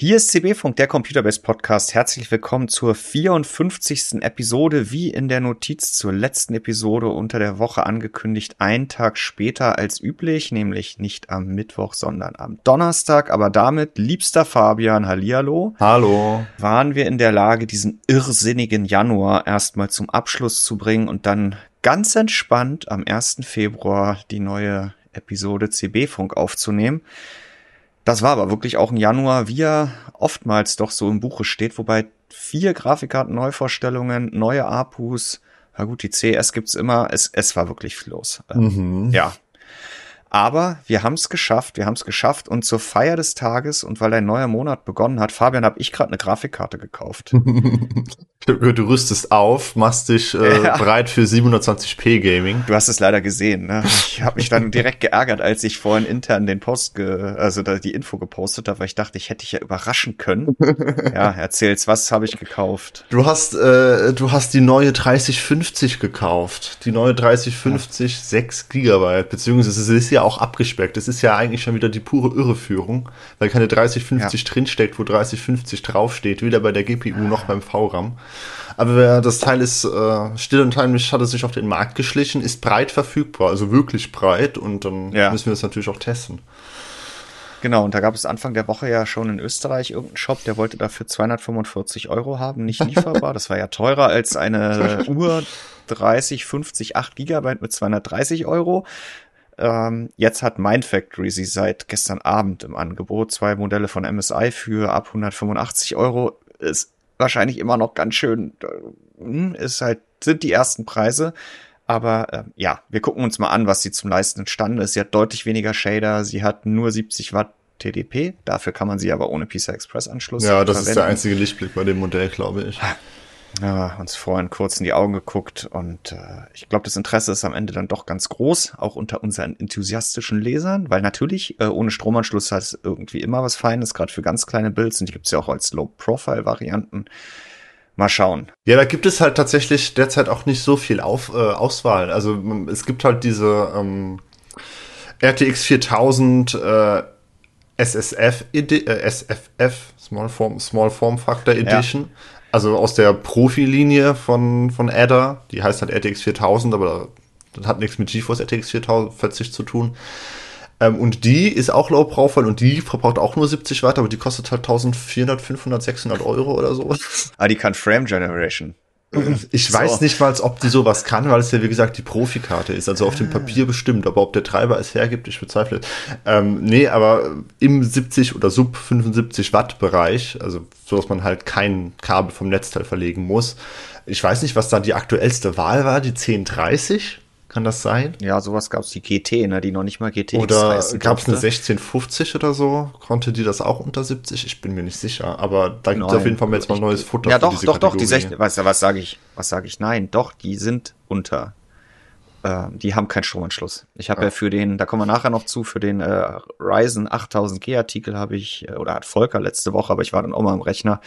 Hier ist CB-Funk, der Computerbase Podcast. Herzlich willkommen zur 54. Episode, wie in der Notiz zur letzten Episode unter der Woche angekündigt, ein Tag später als üblich, nämlich nicht am Mittwoch, sondern am Donnerstag. Aber damit, liebster Fabian, Hallihallo. Hallo. Waren wir in der Lage, diesen irrsinnigen Januar erstmal zum Abschluss zu bringen und dann ganz entspannt am 1. Februar die neue Episode CB-Funk aufzunehmen. Das war aber wirklich auch ein Januar, wie er oftmals doch so im Buche steht, wobei vier Grafikkarten-Neuvorstellungen, neue APUs, na gut, die CS gibt's immer, es, es war wirklich viel los. Mhm. Ja, aber wir haben es geschafft, wir haben es geschafft und zur Feier des Tages und weil ein neuer Monat begonnen hat, Fabian, habe ich gerade eine Grafikkarte gekauft. du rüstest auf, machst dich äh, ja. bereit für 720p Gaming. Du hast es leider gesehen. Ne? Ich habe mich dann direkt geärgert, als ich vorhin intern den Post, ge also da die Info gepostet habe, weil ich dachte, ich hätte dich ja überraschen können. ja, erzähl's, was habe ich gekauft? Du hast, äh, du hast die neue 3050 gekauft. Die neue 3050, ja. 6 Gigabyte, beziehungsweise es ist ja ja auch abgespeckt. Das ist ja eigentlich schon wieder die pure Irreführung, weil keine 3050 ja. drinsteckt, wo 3050 draufsteht, weder bei der GPU noch beim VRAM. Aber das Teil ist äh, still und heimlich, hat es sich auf den Markt geschlichen, ist breit verfügbar, also wirklich breit und dann ja. müssen wir es natürlich auch testen. Genau, und da gab es Anfang der Woche ja schon in Österreich irgendeinen Shop, der wollte dafür 245 Euro haben, nicht lieferbar. Das war ja teurer als eine Uhr 30, 50, 8 Gigabyte mit 230 Euro. Ähm, jetzt hat Mindfactory sie seit gestern Abend im Angebot. Zwei Modelle von MSI für ab 185 Euro. Ist wahrscheinlich immer noch ganz schön, äh, ist halt, sind die ersten Preise. Aber äh, ja, wir gucken uns mal an, was sie zum Leisten imstande ist. Sie hat deutlich weniger Shader, sie hat nur 70 Watt TDP. Dafür kann man sie aber ohne PCI Express Anschluss. Ja, das verwenden. ist der einzige Lichtblick bei dem Modell, glaube ich ja, uns vorhin kurz in die Augen geguckt und äh, ich glaube, das Interesse ist am Ende dann doch ganz groß, auch unter unseren enthusiastischen Lesern, weil natürlich äh, ohne Stromanschluss hat es irgendwie immer was Feines, gerade für ganz kleine Builds und die gibt's ja auch als Low-Profile-Varianten. Mal schauen. Ja, da gibt es halt tatsächlich derzeit auch nicht so viel Auf, äh, Auswahl. Also es gibt halt diese ähm, RTX 4000 äh, SSF, äh, SFF, Small Form, Small Form Factor Edition. Ja also aus der Profilinie von, von Adder, die heißt halt RTX 4000, aber das hat nichts mit GeForce RTX 4040 zu tun. Ähm, und die ist auch Low Profile und die verbraucht auch nur 70 Watt, aber die kostet halt 1400, 500, 600 Euro oder so. Ah, die kann Frame Generation. Ich so. weiß nicht mal, ob die sowas kann, weil es ja wie gesagt die Profikarte ist. Also auf dem Papier bestimmt, aber ob der Treiber es hergibt, ich bezweifle. Ähm, nee, aber im 70 oder Sub 75 Watt Bereich, also so dass man halt kein Kabel vom Netzteil verlegen muss. Ich weiß nicht, was da die aktuellste Wahl war, die 1030 kann das sein? Ja, sowas gab es die GT, ne, die noch nicht mal GT Oder gab es eine 1650 oder so? Konnte die das auch unter 70? Ich bin mir nicht sicher. Aber da gibt es auf jeden Fall jetzt mal neues Futter. Ja, doch, doch, Kategorie. doch. Die 16, was, was sage ich? Was sage ich? Nein, doch, die sind unter. Äh, die haben keinen Stromanschluss. Ich habe ja. ja. für den, da kommen wir nachher noch zu, für den äh, Ryzen 8000G Artikel habe ich, äh, oder hat Volker letzte Woche, aber ich war dann auch mal im Rechner,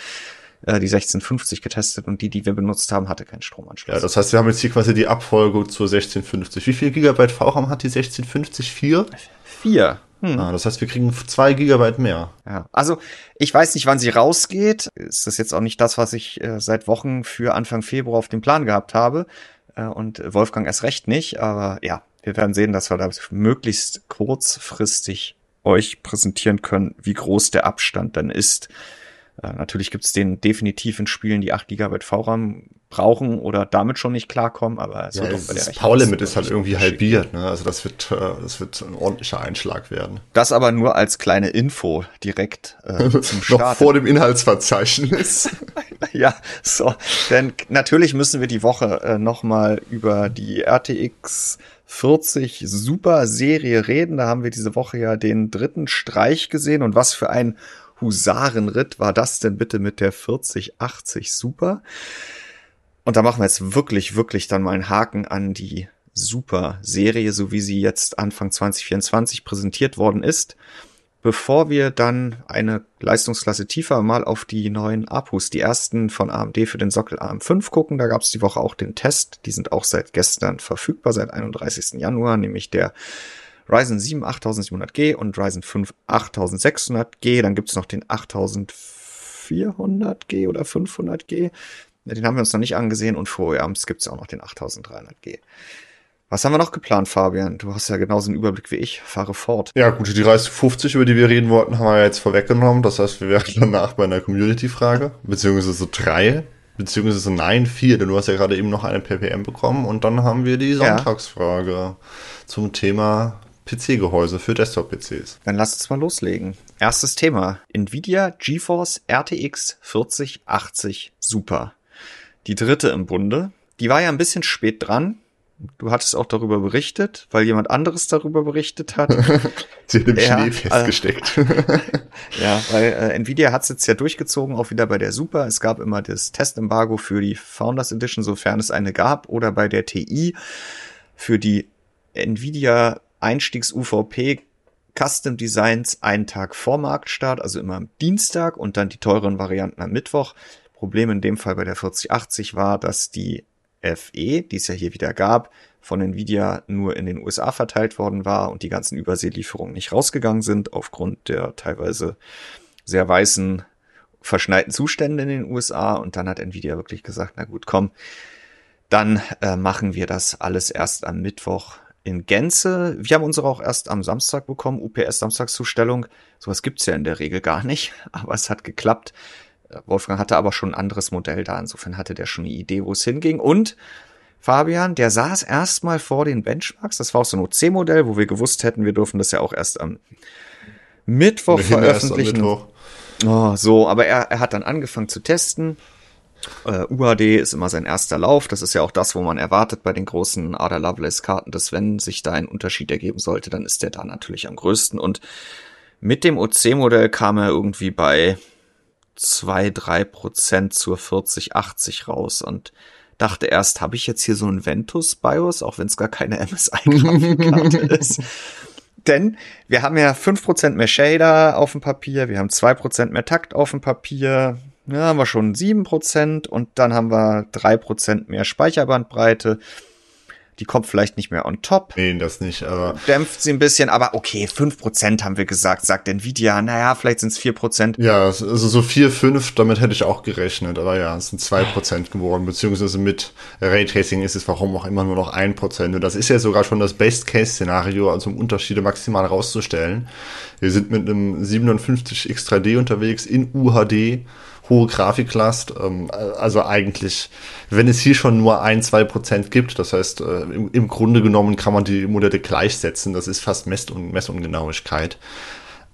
äh, die 1650 getestet und die, die wir benutzt haben, hatte keinen Stromanschluss. Ja, das heißt, wir haben jetzt hier quasi die Abfolge zur 1650. Wie viel Gigabyte VRAM hat die 1650? Vier? Vier. Hm. Ah, das heißt, wir kriegen zwei Gigabyte mehr. Ja, also ich weiß nicht, wann sie rausgeht. Ist das jetzt auch nicht das, was ich äh, seit Wochen für Anfang Februar auf dem Plan gehabt habe. Äh, und Wolfgang erst recht nicht. Aber ja, wir werden sehen, dass wir da möglichst kurzfristig euch präsentieren können, wie groß der Abstand dann ist äh, natürlich gibt es den definitiv in Spielen, die 8 GB VRAM brauchen oder damit schon nicht klarkommen, aber ja, das, das Power-Limit ist halt irgendwie halbiert, ne? Also das wird, äh, das wird ein ordentlicher Einschlag werden. Das aber nur als kleine Info direkt äh, zum Start. Noch vor dem Inhaltsverzeichnis. ja, so. Denn natürlich müssen wir die Woche äh, nochmal über die RTX 40 Super Serie reden. Da haben wir diese Woche ja den dritten Streich gesehen und was für ein Husarenritt war das denn bitte mit der 4080 Super? Und da machen wir jetzt wirklich, wirklich dann mal einen Haken an die Super-Serie, so wie sie jetzt Anfang 2024 präsentiert worden ist. Bevor wir dann eine Leistungsklasse tiefer mal auf die neuen APUs, die ersten von AMD für den Sockel AM5 gucken, da gab es die Woche auch den Test. Die sind auch seit gestern verfügbar, seit 31. Januar, nämlich der Ryzen 7 8700G und Ryzen 5 8600G. Dann gibt's noch den 8400G oder 500G. Den haben wir uns noch nicht angesehen und vorher gibt's auch noch den 8300G. Was haben wir noch geplant, Fabian? Du hast ja genauso einen Überblick wie ich. Fahre fort. Ja, gut, die Reise 50, über die wir reden wollten, haben wir jetzt vorweggenommen. Das heißt, wir wären danach bei einer Community-Frage, beziehungsweise so drei, beziehungsweise nein, vier, denn du hast ja gerade eben noch eine PPM bekommen und dann haben wir die Sonntagsfrage ja. zum Thema PC-Gehäuse für Desktop-PCs. Dann lass uns mal loslegen. Erstes Thema. Nvidia GeForce RTX 4080 Super. Die dritte im Bunde. Die war ja ein bisschen spät dran, Du hattest auch darüber berichtet, weil jemand anderes darüber berichtet hat. Sie hat im ja, Schnee festgesteckt. Äh, ja, weil äh, Nvidia hat es jetzt ja durchgezogen, auch wieder bei der Super. Es gab immer das Testembargo für die Founders Edition, sofern es eine gab, oder bei der TI für die Nvidia Einstiegs-UVP Custom Designs einen Tag vor Marktstart, also immer am Dienstag und dann die teuren Varianten am Mittwoch. Problem in dem Fall bei der 4080 war, dass die FE, die es ja hier wieder gab, von Nvidia nur in den USA verteilt worden war und die ganzen Überseelieferungen nicht rausgegangen sind aufgrund der teilweise sehr weißen verschneiten Zustände in den USA und dann hat Nvidia wirklich gesagt, na gut, komm, dann äh, machen wir das alles erst am Mittwoch in Gänze. Wir haben unsere auch erst am Samstag bekommen, UPS Samstagszustellung. Sowas gibt's ja in der Regel gar nicht, aber es hat geklappt. Wolfgang hatte aber schon ein anderes Modell da. Insofern hatte der schon eine Idee, wo es hinging. Und Fabian, der saß erstmal vor den Benchmarks. Das war auch so ein OC-Modell, wo wir gewusst hätten, wir dürfen das ja auch erst am Mittwoch veröffentlichen. Am Mittwoch. Oh, so, aber er, er hat dann angefangen zu testen. Uh, UHD ist immer sein erster Lauf. Das ist ja auch das, wo man erwartet bei den großen Ada Lovelace Karten, dass wenn sich da ein Unterschied ergeben sollte, dann ist der da natürlich am größten. Und mit dem OC-Modell kam er irgendwie bei zwei, drei Prozent zur 4080 raus und dachte erst, habe ich jetzt hier so ein Ventus BIOS, auch wenn es gar keine MSI-Grafikkarte ist. Denn wir haben ja fünf Prozent mehr Shader auf dem Papier, wir haben zwei Prozent mehr Takt auf dem Papier, ja, haben wir schon sieben Prozent und dann haben wir drei Prozent mehr Speicherbandbreite die kommt vielleicht nicht mehr on top. Nee, das nicht, aber. Dämpft sie ein bisschen, aber okay, fünf Prozent haben wir gesagt, sagt Nvidia. Naja, vielleicht sind es vier Prozent. Ja, also so vier, fünf, damit hätte ich auch gerechnet. Aber ja, es sind zwei Prozent geworden, beziehungsweise mit Raytracing ist es warum auch immer nur noch ein Prozent. Und das ist ja sogar schon das Best-Case-Szenario, also um Unterschiede maximal rauszustellen. Wir sind mit einem 57 X3D unterwegs in UHD hohe Grafiklast. Ähm, also eigentlich, wenn es hier schon nur ein, zwei Prozent gibt, das heißt, äh, im, im, Grunde genommen kann man die Modelle gleichsetzen. Das ist fast Mess- und Messungenauigkeit.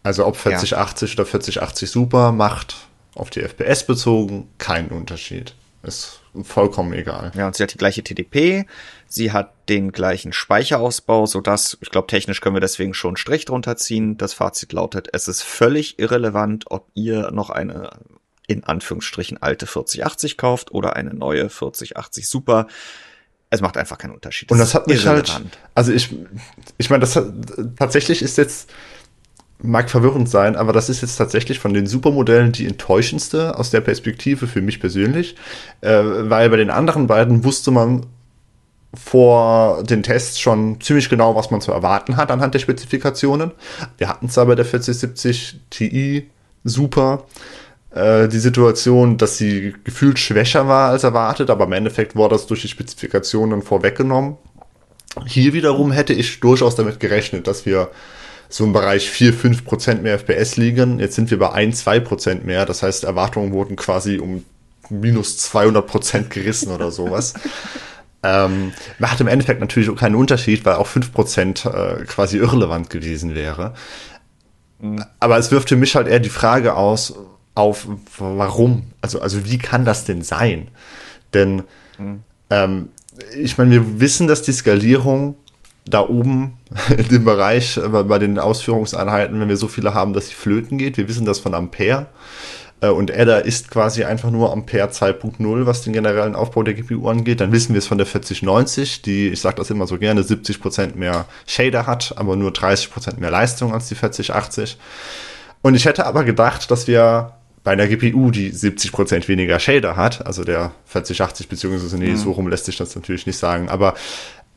Also ob 4080 ja. oder 4080 Super macht auf die FPS bezogen keinen Unterschied. Ist vollkommen egal. Ja, und sie hat die gleiche TDP, sie hat den gleichen Speicherausbau, so dass ich glaube, technisch können wir deswegen schon einen Strich drunter ziehen. Das Fazit lautet, es ist völlig irrelevant, ob ihr noch eine in Anführungsstrichen alte 4080 kauft oder eine neue 4080 Super. Es macht einfach keinen Unterschied. Das und das hat mich halt, also ich, ich meine, das hat, tatsächlich ist jetzt, mag verwirrend sein, aber das ist jetzt tatsächlich von den Supermodellen die enttäuschendste aus der Perspektive für mich persönlich, äh, weil bei den anderen beiden wusste man vor den Tests schon ziemlich genau, was man zu erwarten hat anhand der Spezifikationen. Wir hatten zwar bei der 4070 Ti Super äh, die Situation, dass sie gefühlt schwächer war als erwartet, aber im Endeffekt war das durch die Spezifikationen vorweggenommen. Hier wiederum hätte ich durchaus damit gerechnet, dass wir so im Bereich 4, 5 Prozent mehr FPS liegen. Jetzt sind wir bei 1, 2 Prozent mehr. Das heißt, Erwartungen wurden quasi um minus 200 Prozent gerissen oder sowas. ähm, macht im Endeffekt natürlich keinen Unterschied, weil auch 5 Prozent äh, quasi irrelevant gewesen wäre. Mhm. Aber es wirft für mich halt eher die Frage aus, auf, warum? Also, also wie kann das denn sein? Denn mhm. ähm, ich meine, wir wissen, dass die Skalierung da oben in dem Bereich äh, bei den Ausführungseinheiten, wenn wir so viele haben, dass sie flöten geht. Wir wissen das von Ampere. Äh, und Adder ist quasi einfach nur Ampere 2.0, was den generellen Aufbau der GPU angeht. Dann wissen wir es von der 4090, die, ich sage das immer so gerne, 70% mehr Shader hat, aber nur 30% mehr Leistung als die 4080. Und ich hätte aber gedacht, dass wir bei einer GPU, die 70% weniger Shader hat, also der 4080 beziehungsweise nee, mhm. so rum lässt sich das natürlich nicht sagen, aber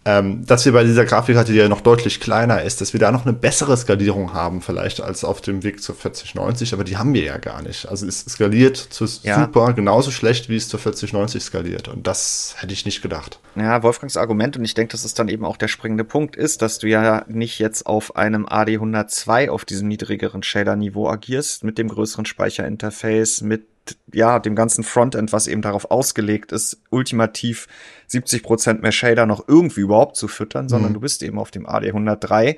ähm, dass wir bei dieser Grafikkarte, die ja noch deutlich kleiner ist, dass wir da noch eine bessere Skalierung haben vielleicht als auf dem Weg zur 4090, aber die haben wir ja gar nicht. Also es skaliert zu ja. super genauso schlecht, wie es zur 4090 skaliert und das hätte ich nicht gedacht. Ja, Wolfgangs Argument und ich denke, das ist dann eben auch der springende Punkt ist, dass du ja nicht jetzt auf einem AD102 auf diesem niedrigeren Shader-Niveau agierst, mit dem größeren Speicherinterface, mit ja, dem ganzen Frontend, was eben darauf ausgelegt ist, ultimativ 70 Prozent mehr Shader noch irgendwie überhaupt zu füttern, sondern mhm. du bist eben auf dem AD103.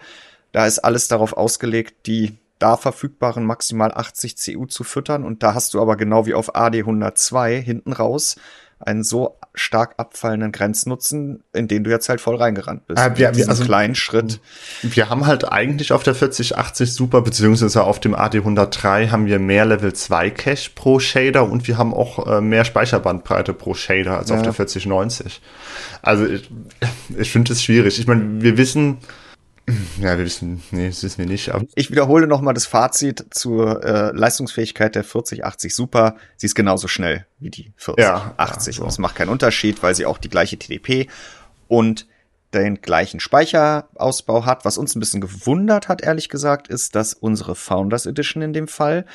Da ist alles darauf ausgelegt, die da verfügbaren maximal 80 CU zu füttern und da hast du aber genau wie auf AD102 hinten raus einen so stark abfallenden Grenznutzen, in den du jetzt halt voll reingerannt bist. Äh, wir, wir, also kleinen Schritt. Wir haben halt eigentlich auf der 4080 Super, beziehungsweise auf dem AD103 haben wir mehr Level 2 Cache pro Shader und wir haben auch äh, mehr Speicherbandbreite pro Shader als ja. auf der 4090. Also ich, ich finde es schwierig. Ich meine, wir wissen, ja, wir wissen, nee, das wissen wir nicht. Aber ich wiederhole nochmal das Fazit zur äh, Leistungsfähigkeit der 4080 Super. Sie ist genauso schnell wie die 4080. Ja, so. Das macht keinen Unterschied, weil sie auch die gleiche TDP und den gleichen Speicherausbau hat. Was uns ein bisschen gewundert hat, ehrlich gesagt, ist, dass unsere Founders Edition in dem Fall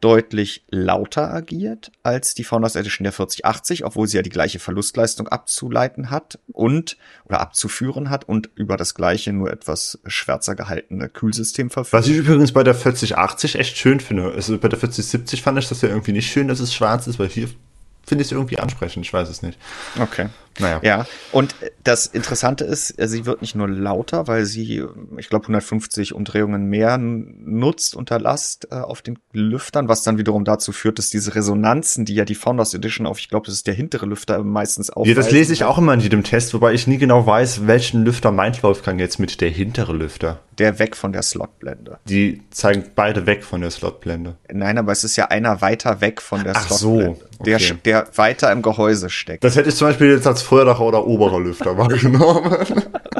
deutlich lauter agiert als die Founders Edition der 4080, obwohl sie ja die gleiche Verlustleistung abzuleiten hat und oder abzuführen hat und über das gleiche nur etwas schwärzer gehaltene Kühlsystem verfügt. Was ich übrigens bei der 4080 echt schön finde. Also bei der 4070 fand ich das ja irgendwie nicht schön, dass es schwarz ist, weil hier finde ich es irgendwie ansprechend, ich weiß es nicht. Okay. Naja. Ja, und das Interessante ist, sie wird nicht nur lauter, weil sie, ich glaube, 150 Umdrehungen mehr nutzt unter Last äh, auf den Lüftern, was dann wiederum dazu führt, dass diese Resonanzen, die ja die Founders Edition auf, ich glaube, das ist der hintere Lüfter meistens auch. Ja, das lese ich auch immer in jedem Test, wobei ich nie genau weiß, welchen Lüfter meint Wolfgang jetzt mit der hintere Lüfter. Der weg von der Slotblende. Die zeigen beide weg von der Slotblende. Nein, aber es ist ja einer weiter weg von der Ach Slotblende. So, okay. der, der weiter im Gehäuse steckt. Das hätte ich zum Beispiel jetzt als Vorderdacher oder oberer Lüfter wahrgenommen.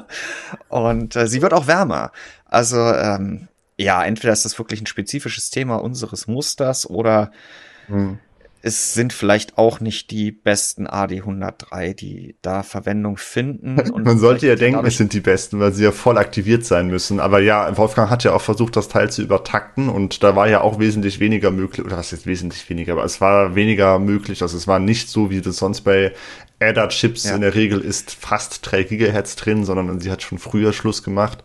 Und äh, sie wird auch wärmer. Also ähm, ja, entweder ist das wirklich ein spezifisches Thema unseres Musters oder hm es sind vielleicht auch nicht die besten AD103, die da Verwendung finden. Und Man sollte ja denken, es sind die besten, weil sie ja voll aktiviert sein müssen. Aber ja, Wolfgang hat ja auch versucht, das Teil zu übertakten und da war ja auch wesentlich weniger möglich, oder was ist wesentlich weniger, aber es war weniger möglich. Also es war nicht so, wie das sonst bei ADA-Chips ja. in der Regel ist, fast 3 Gigahertz drin, sondern sie hat schon früher Schluss gemacht.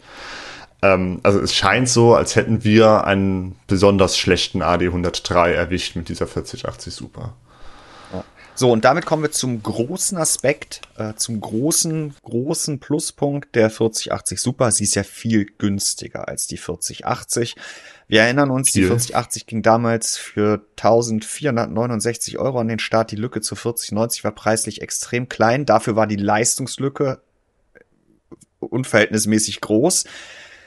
Ähm, also es scheint so, als hätten wir einen besonders schlechten AD103 erwischt mit dieser 4080 Super. So, und damit kommen wir zum großen Aspekt, äh, zum großen, großen Pluspunkt der 4080 Super. Sie ist ja viel günstiger als die 4080. Wir erinnern uns, viel. die 4080 ging damals für 1469 Euro an den Start. Die Lücke zu 4090 war preislich extrem klein. Dafür war die Leistungslücke unverhältnismäßig groß.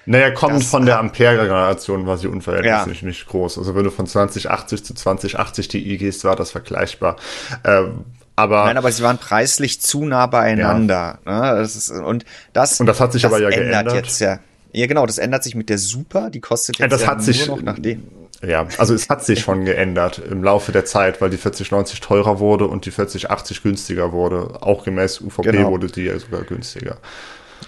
Naja, kommend von der Ampere-Generation war sie unverhältnismäßig ja. nicht groß. Also wenn du von 2080 zu 2080 Ti gehst, war das vergleichbar. Ähm, aber Nein, aber sie waren preislich zu nah beieinander. Ja. Ne? Das ist, und das, und das hat sich das aber ja geändert. Jetzt ja. ja, genau, das ändert sich mit der Super. Die kostet jetzt ja, das ja hat nur sich, noch nach dem. Ja, also es hat sich schon geändert im Laufe der Zeit, weil die 4090 teurer wurde und die 4080 günstiger wurde. Auch gemäß UVP genau. wurde die ja sogar günstiger.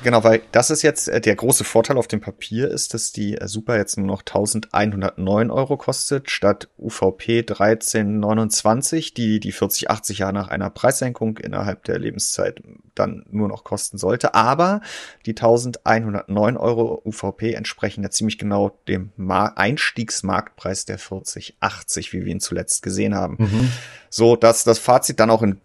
Genau, weil das ist jetzt äh, der große Vorteil auf dem Papier ist, dass die äh, Super jetzt nur noch 1109 Euro kostet, statt UVP 1329, die die 4080 ja nach einer Preissenkung innerhalb der Lebenszeit dann nur noch kosten sollte. Aber die 1109 Euro UVP entsprechen ja ziemlich genau dem Einstiegsmarktpreis der 4080, wie wir ihn zuletzt gesehen haben. Mhm. So, dass das Fazit dann auch in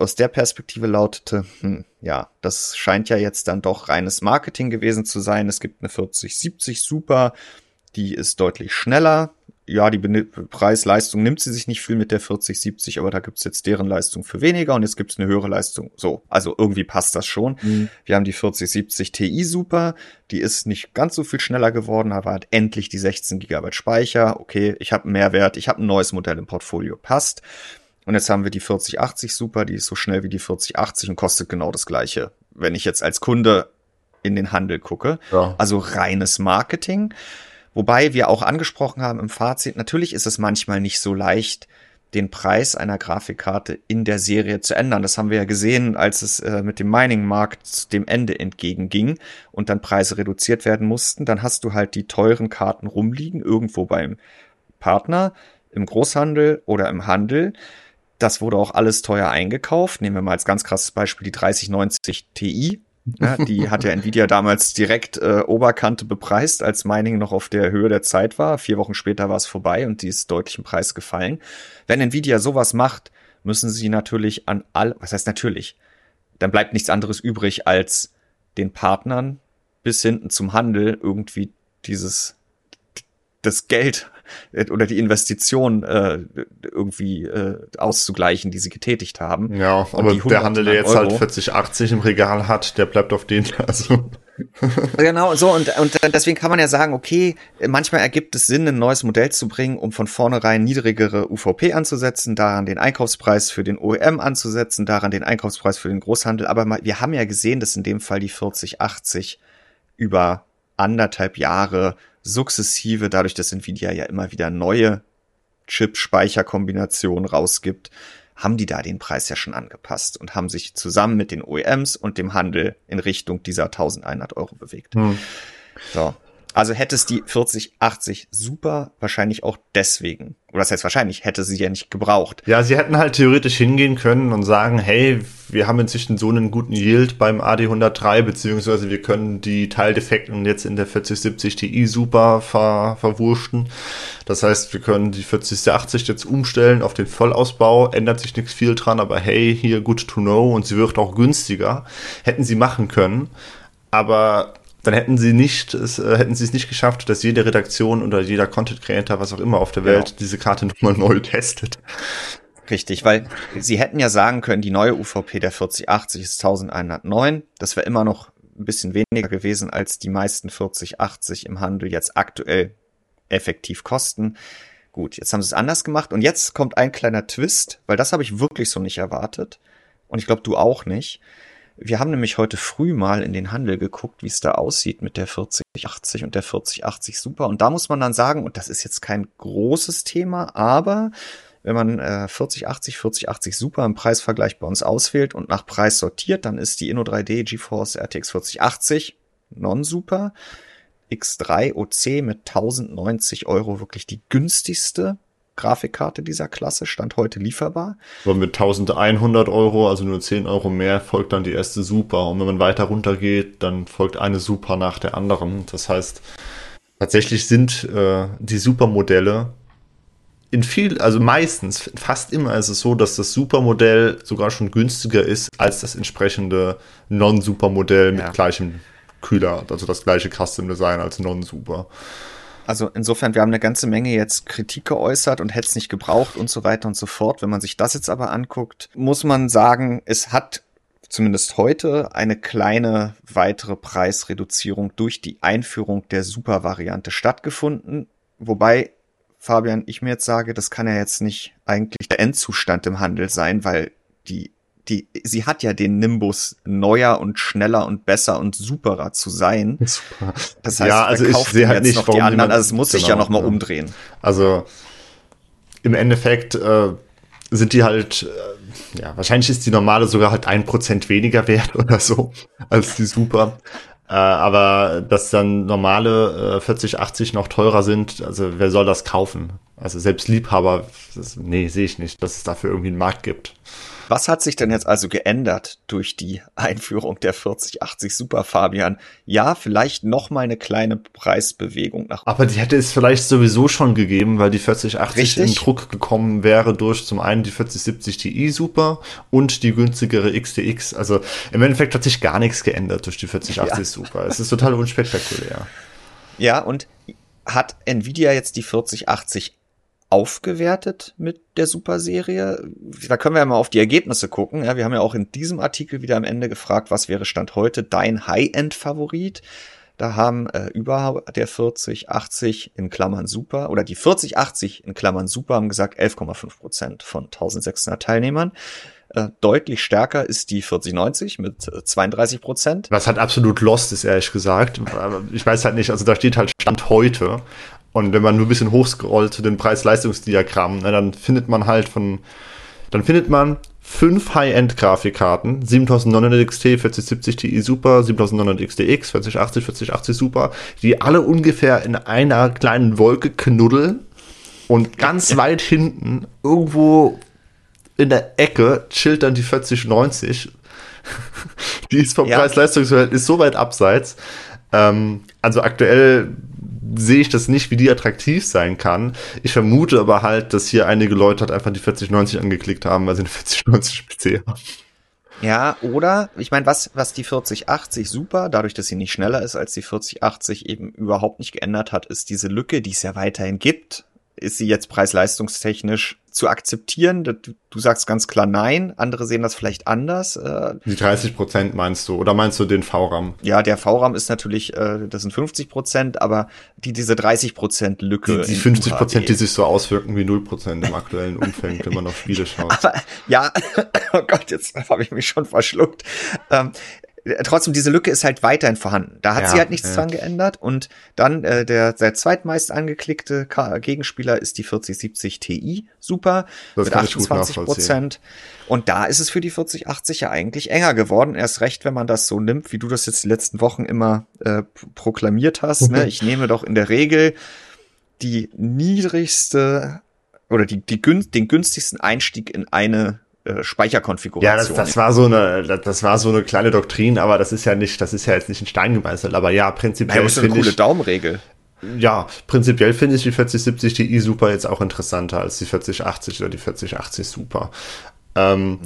aus der Perspektive lautete, hm, ja, das scheint ja jetzt dann doch reines Marketing gewesen zu sein. Es gibt eine 4070 Super, die ist deutlich schneller. Ja, die Preis-Leistung nimmt sie sich nicht viel mit der 4070, aber da gibt's jetzt deren Leistung für weniger und jetzt gibt's eine höhere Leistung. So, also irgendwie passt das schon. Mhm. Wir haben die 4070 Ti Super, die ist nicht ganz so viel schneller geworden, aber hat endlich die 16 GB Speicher. Okay, ich habe Mehrwert, ich habe ein neues Modell im Portfolio, passt. Und jetzt haben wir die 4080 Super, die ist so schnell wie die 4080 und kostet genau das gleiche. Wenn ich jetzt als Kunde in den Handel gucke. Ja. Also reines Marketing. Wobei wir auch angesprochen haben im Fazit, natürlich ist es manchmal nicht so leicht, den Preis einer Grafikkarte in der Serie zu ändern. Das haben wir ja gesehen, als es äh, mit dem Mining-Markt dem Ende entgegenging und dann Preise reduziert werden mussten. Dann hast du halt die teuren Karten rumliegen, irgendwo beim Partner, im Großhandel oder im Handel. Das wurde auch alles teuer eingekauft. Nehmen wir mal als ganz krasses Beispiel die 3090 Ti. Ja, die hat ja Nvidia damals direkt äh, Oberkante bepreist, als Mining noch auf der Höhe der Zeit war. Vier Wochen später war es vorbei und die ist deutlich im Preis gefallen. Wenn Nvidia sowas macht, müssen sie natürlich an all, was heißt natürlich? Dann bleibt nichts anderes übrig, als den Partnern bis hinten zum Handel irgendwie dieses das Geld oder die Investition äh, irgendwie äh, auszugleichen, die sie getätigt haben. Ja, aber der Handel, der jetzt halt Euro, halt 40, 80 im Regal hat, der bleibt auf den. Also. genau, so und, und deswegen kann man ja sagen, okay, manchmal ergibt es Sinn, ein neues Modell zu bringen, um von vornherein niedrigere UVP anzusetzen, daran den Einkaufspreis für den OEM anzusetzen, daran den Einkaufspreis für den Großhandel. Aber wir haben ja gesehen, dass in dem Fall die 40, 80 über anderthalb Jahre sukzessive, dadurch, dass Nvidia ja immer wieder neue Chip-Speicherkombinationen rausgibt, haben die da den Preis ja schon angepasst und haben sich zusammen mit den OEMs und dem Handel in Richtung dieser 1100 Euro bewegt. Hm. So. Also hätte es die 4080 Super wahrscheinlich auch deswegen, oder das heißt wahrscheinlich, hätte sie ja nicht gebraucht. Ja, sie hätten halt theoretisch hingehen können und sagen, hey, wir haben inzwischen so einen guten Yield beim AD103, beziehungsweise wir können die Teildefekten jetzt in der 4070 Ti Super ver verwurschten. Das heißt, wir können die 4080 jetzt umstellen auf den Vollausbau, ändert sich nichts viel dran, aber hey, hier good to know und sie wird auch günstiger. Hätten sie machen können. Aber dann hätten sie nicht, es, äh, hätten sie es nicht geschafft, dass jede Redaktion oder jeder Content Creator, was auch immer auf der Welt, genau. diese Karte nochmal neu testet. Richtig, weil sie hätten ja sagen können, die neue UVP der 4080 ist 1109. Das wäre immer noch ein bisschen weniger gewesen, als die meisten 4080 im Handel jetzt aktuell effektiv kosten. Gut, jetzt haben sie es anders gemacht und jetzt kommt ein kleiner Twist, weil das habe ich wirklich so nicht erwartet. Und ich glaube, du auch nicht. Wir haben nämlich heute früh mal in den Handel geguckt, wie es da aussieht mit der 4080 und der 4080 Super. Und da muss man dann sagen, und das ist jetzt kein großes Thema, aber wenn man äh, 4080, 4080 Super im Preisvergleich bei uns auswählt und nach Preis sortiert, dann ist die Inno3D GeForce RTX 4080 Non-Super. X3 OC mit 1090 Euro wirklich die günstigste Grafikkarte dieser Klasse, stand heute lieferbar. Aber mit 1100 Euro, also nur 10 Euro mehr, folgt dann die erste Super. Und wenn man weiter runter geht, dann folgt eine Super nach der anderen. Das heißt, tatsächlich sind äh, die Supermodelle in viel, also meistens, fast immer ist es so, dass das Supermodell sogar schon günstiger ist als das entsprechende Non-Supermodell mit ja. gleichem Kühler, also das gleiche Custom Design als Non-Super. Also insofern, wir haben eine ganze Menge jetzt Kritik geäußert und hätte es nicht gebraucht und so weiter und so fort. Wenn man sich das jetzt aber anguckt, muss man sagen, es hat zumindest heute eine kleine weitere Preisreduzierung durch die Einführung der Super-Variante stattgefunden. Wobei, Fabian, ich mir jetzt sage, das kann ja jetzt nicht eigentlich der Endzustand im Handel sein, weil die die, sie hat ja den Nimbus neuer und schneller und besser und superer zu sein. Super. Das heißt, ja, also ich sehe halt nicht, noch die anderen, also es muss genau, sich ja genau, noch mal ja. umdrehen. Also im Endeffekt äh, sind die halt, äh, ja, wahrscheinlich ist die normale sogar halt ein Prozent weniger wert oder so als die Super. Äh, aber dass dann normale äh, 40, 80 noch teurer sind, also wer soll das kaufen? Also selbst Liebhaber, das, nee, sehe ich nicht, dass es dafür irgendwie einen Markt gibt. Was hat sich denn jetzt also geändert durch die Einführung der 4080 Super Fabian? Ja, vielleicht noch mal eine kleine Preisbewegung nach. Aber die hätte es vielleicht sowieso schon gegeben, weil die 4080 Richtig? in Druck gekommen wäre durch zum einen die 4070 Ti Super und die günstigere XTX. Also im Endeffekt hat sich gar nichts geändert durch die 4080 ja. Super. Es ist total unspektakulär. Ja, und hat Nvidia jetzt die 4080 aufgewertet mit der Super-Serie. Da können wir ja mal auf die Ergebnisse gucken. Ja, wir haben ja auch in diesem Artikel wieder am Ende gefragt, was wäre Stand heute dein High-End-Favorit? Da haben äh, über der 4080 in Klammern Super oder die 4080 in Klammern Super haben gesagt 11,5 Prozent von 1600 Teilnehmern. Äh, deutlich stärker ist die 4090 mit 32 äh, Prozent. Was halt absolut lost ist, ehrlich gesagt. Ich weiß halt nicht, also da steht halt Stand heute. Und wenn man nur ein bisschen hochscrollt zu den Preis-Leistungsdiagrammen, ne, dann findet man halt von, dann findet man fünf High-End-Grafikkarten, 7900 XT, 4070 Ti Super, 7900 XTX, 4080, 4080 Super, die alle ungefähr in einer kleinen Wolke knuddeln und ganz weit hinten irgendwo in der Ecke chillt dann die 4090. die ist vom ja. Preis-Leistungsverhältnis so weit abseits. Ähm, also aktuell sehe ich das nicht, wie die attraktiv sein kann. Ich vermute aber halt, dass hier einige Leute halt einfach die 4090 angeklickt haben, weil sie eine 4090 PC haben. Ja, oder, ich meine, was, was die 4080 super, dadurch, dass sie nicht schneller ist als die 4080 eben überhaupt nicht geändert hat, ist diese Lücke, die es ja weiterhin gibt, ist sie jetzt preis-leistungstechnisch zu akzeptieren? Du, du, sagst ganz klar nein, andere sehen das vielleicht anders. Äh. Die 30 Prozent meinst du, oder meinst du den VRAM? Ja, der VRAM ist natürlich, äh, das sind 50 Prozent, aber die, diese 30 Prozent Lücke. Die, die 50 Prozent, die sich so auswirken wie 0 Prozent im aktuellen Umfeld, wenn man auf Spiele schaut. Aber, ja, oh Gott, jetzt habe ich mich schon verschluckt. Ähm, trotzdem, diese Lücke ist halt weiterhin vorhanden. Da hat ja, sie halt nichts ja. dran geändert. Und dann äh, der, der zweitmeist angeklickte Gegenspieler ist die 4070 Ti Super das mit 28 Prozent. Und da ist es für die 4080 ja eigentlich enger geworden. Erst recht, wenn man das so nimmt, wie du das jetzt die letzten Wochen immer äh, proklamiert hast. Ne? Ich nehme doch in der Regel die niedrigste oder die, die, den günstigsten Einstieg in eine äh, Speicherkonfiguration. Ja, das, das war so eine, das, das, war so eine kleine Doktrin, aber das ist ja nicht, das ist ja jetzt nicht in Stein gemeißelt. Aber ja, prinzipiell ja, finde eine coole ich, Daumenregel. Ja, prinzipiell finde ich die 4070 Ti Super jetzt auch interessanter als die 4080 oder die 4080 Super. Ähm, mhm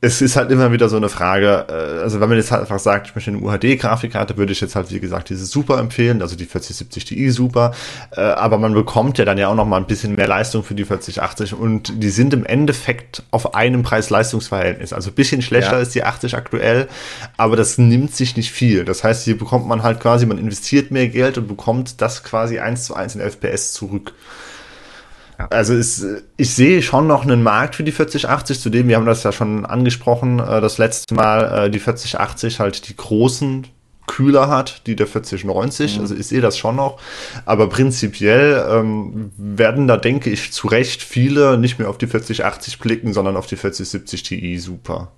es ist halt immer wieder so eine Frage, äh, also wenn man jetzt halt einfach sagt, ich möchte eine UHD-Grafikkarte, würde ich jetzt halt, wie gesagt, diese Super empfehlen, also die 4070 Ti Super, äh, aber man bekommt ja dann ja auch noch mal ein bisschen mehr Leistung für die 4080 und die sind im Endeffekt auf einem Preis-Leistungs-Verhältnis, also ein bisschen schlechter ja. ist die 80 aktuell, aber das nimmt sich nicht viel. Das heißt, hier bekommt man halt quasi, man investiert mehr Geld und bekommt das quasi eins zu eins in FPS zurück. Also ist, ich sehe schon noch einen Markt für die 4080, zudem, wir haben das ja schon angesprochen, äh, das letzte Mal, äh, die 4080 halt die großen Kühler hat, die der 4090. Mhm. Also ich sehe das schon noch. Aber prinzipiell ähm, werden da, denke ich, zu Recht viele nicht mehr auf die 4080 blicken, sondern auf die 4070 Ti super.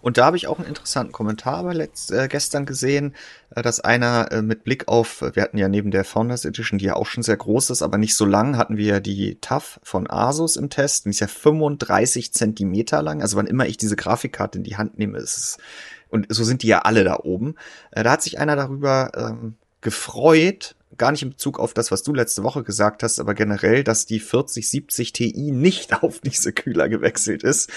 Und da habe ich auch einen interessanten Kommentar aber letzt, äh, gestern gesehen, äh, dass einer äh, mit Blick auf, wir hatten ja neben der Founders Edition, die ja auch schon sehr groß ist, aber nicht so lang, hatten wir ja die TAF von Asus im Test. Die ist ja 35 Zentimeter lang. Also wann immer ich diese Grafikkarte in die Hand nehme, ist es, und so sind die ja alle da oben. Äh, da hat sich einer darüber ähm, gefreut, gar nicht in Bezug auf das, was du letzte Woche gesagt hast, aber generell, dass die 4070 Ti nicht auf diese Kühler gewechselt ist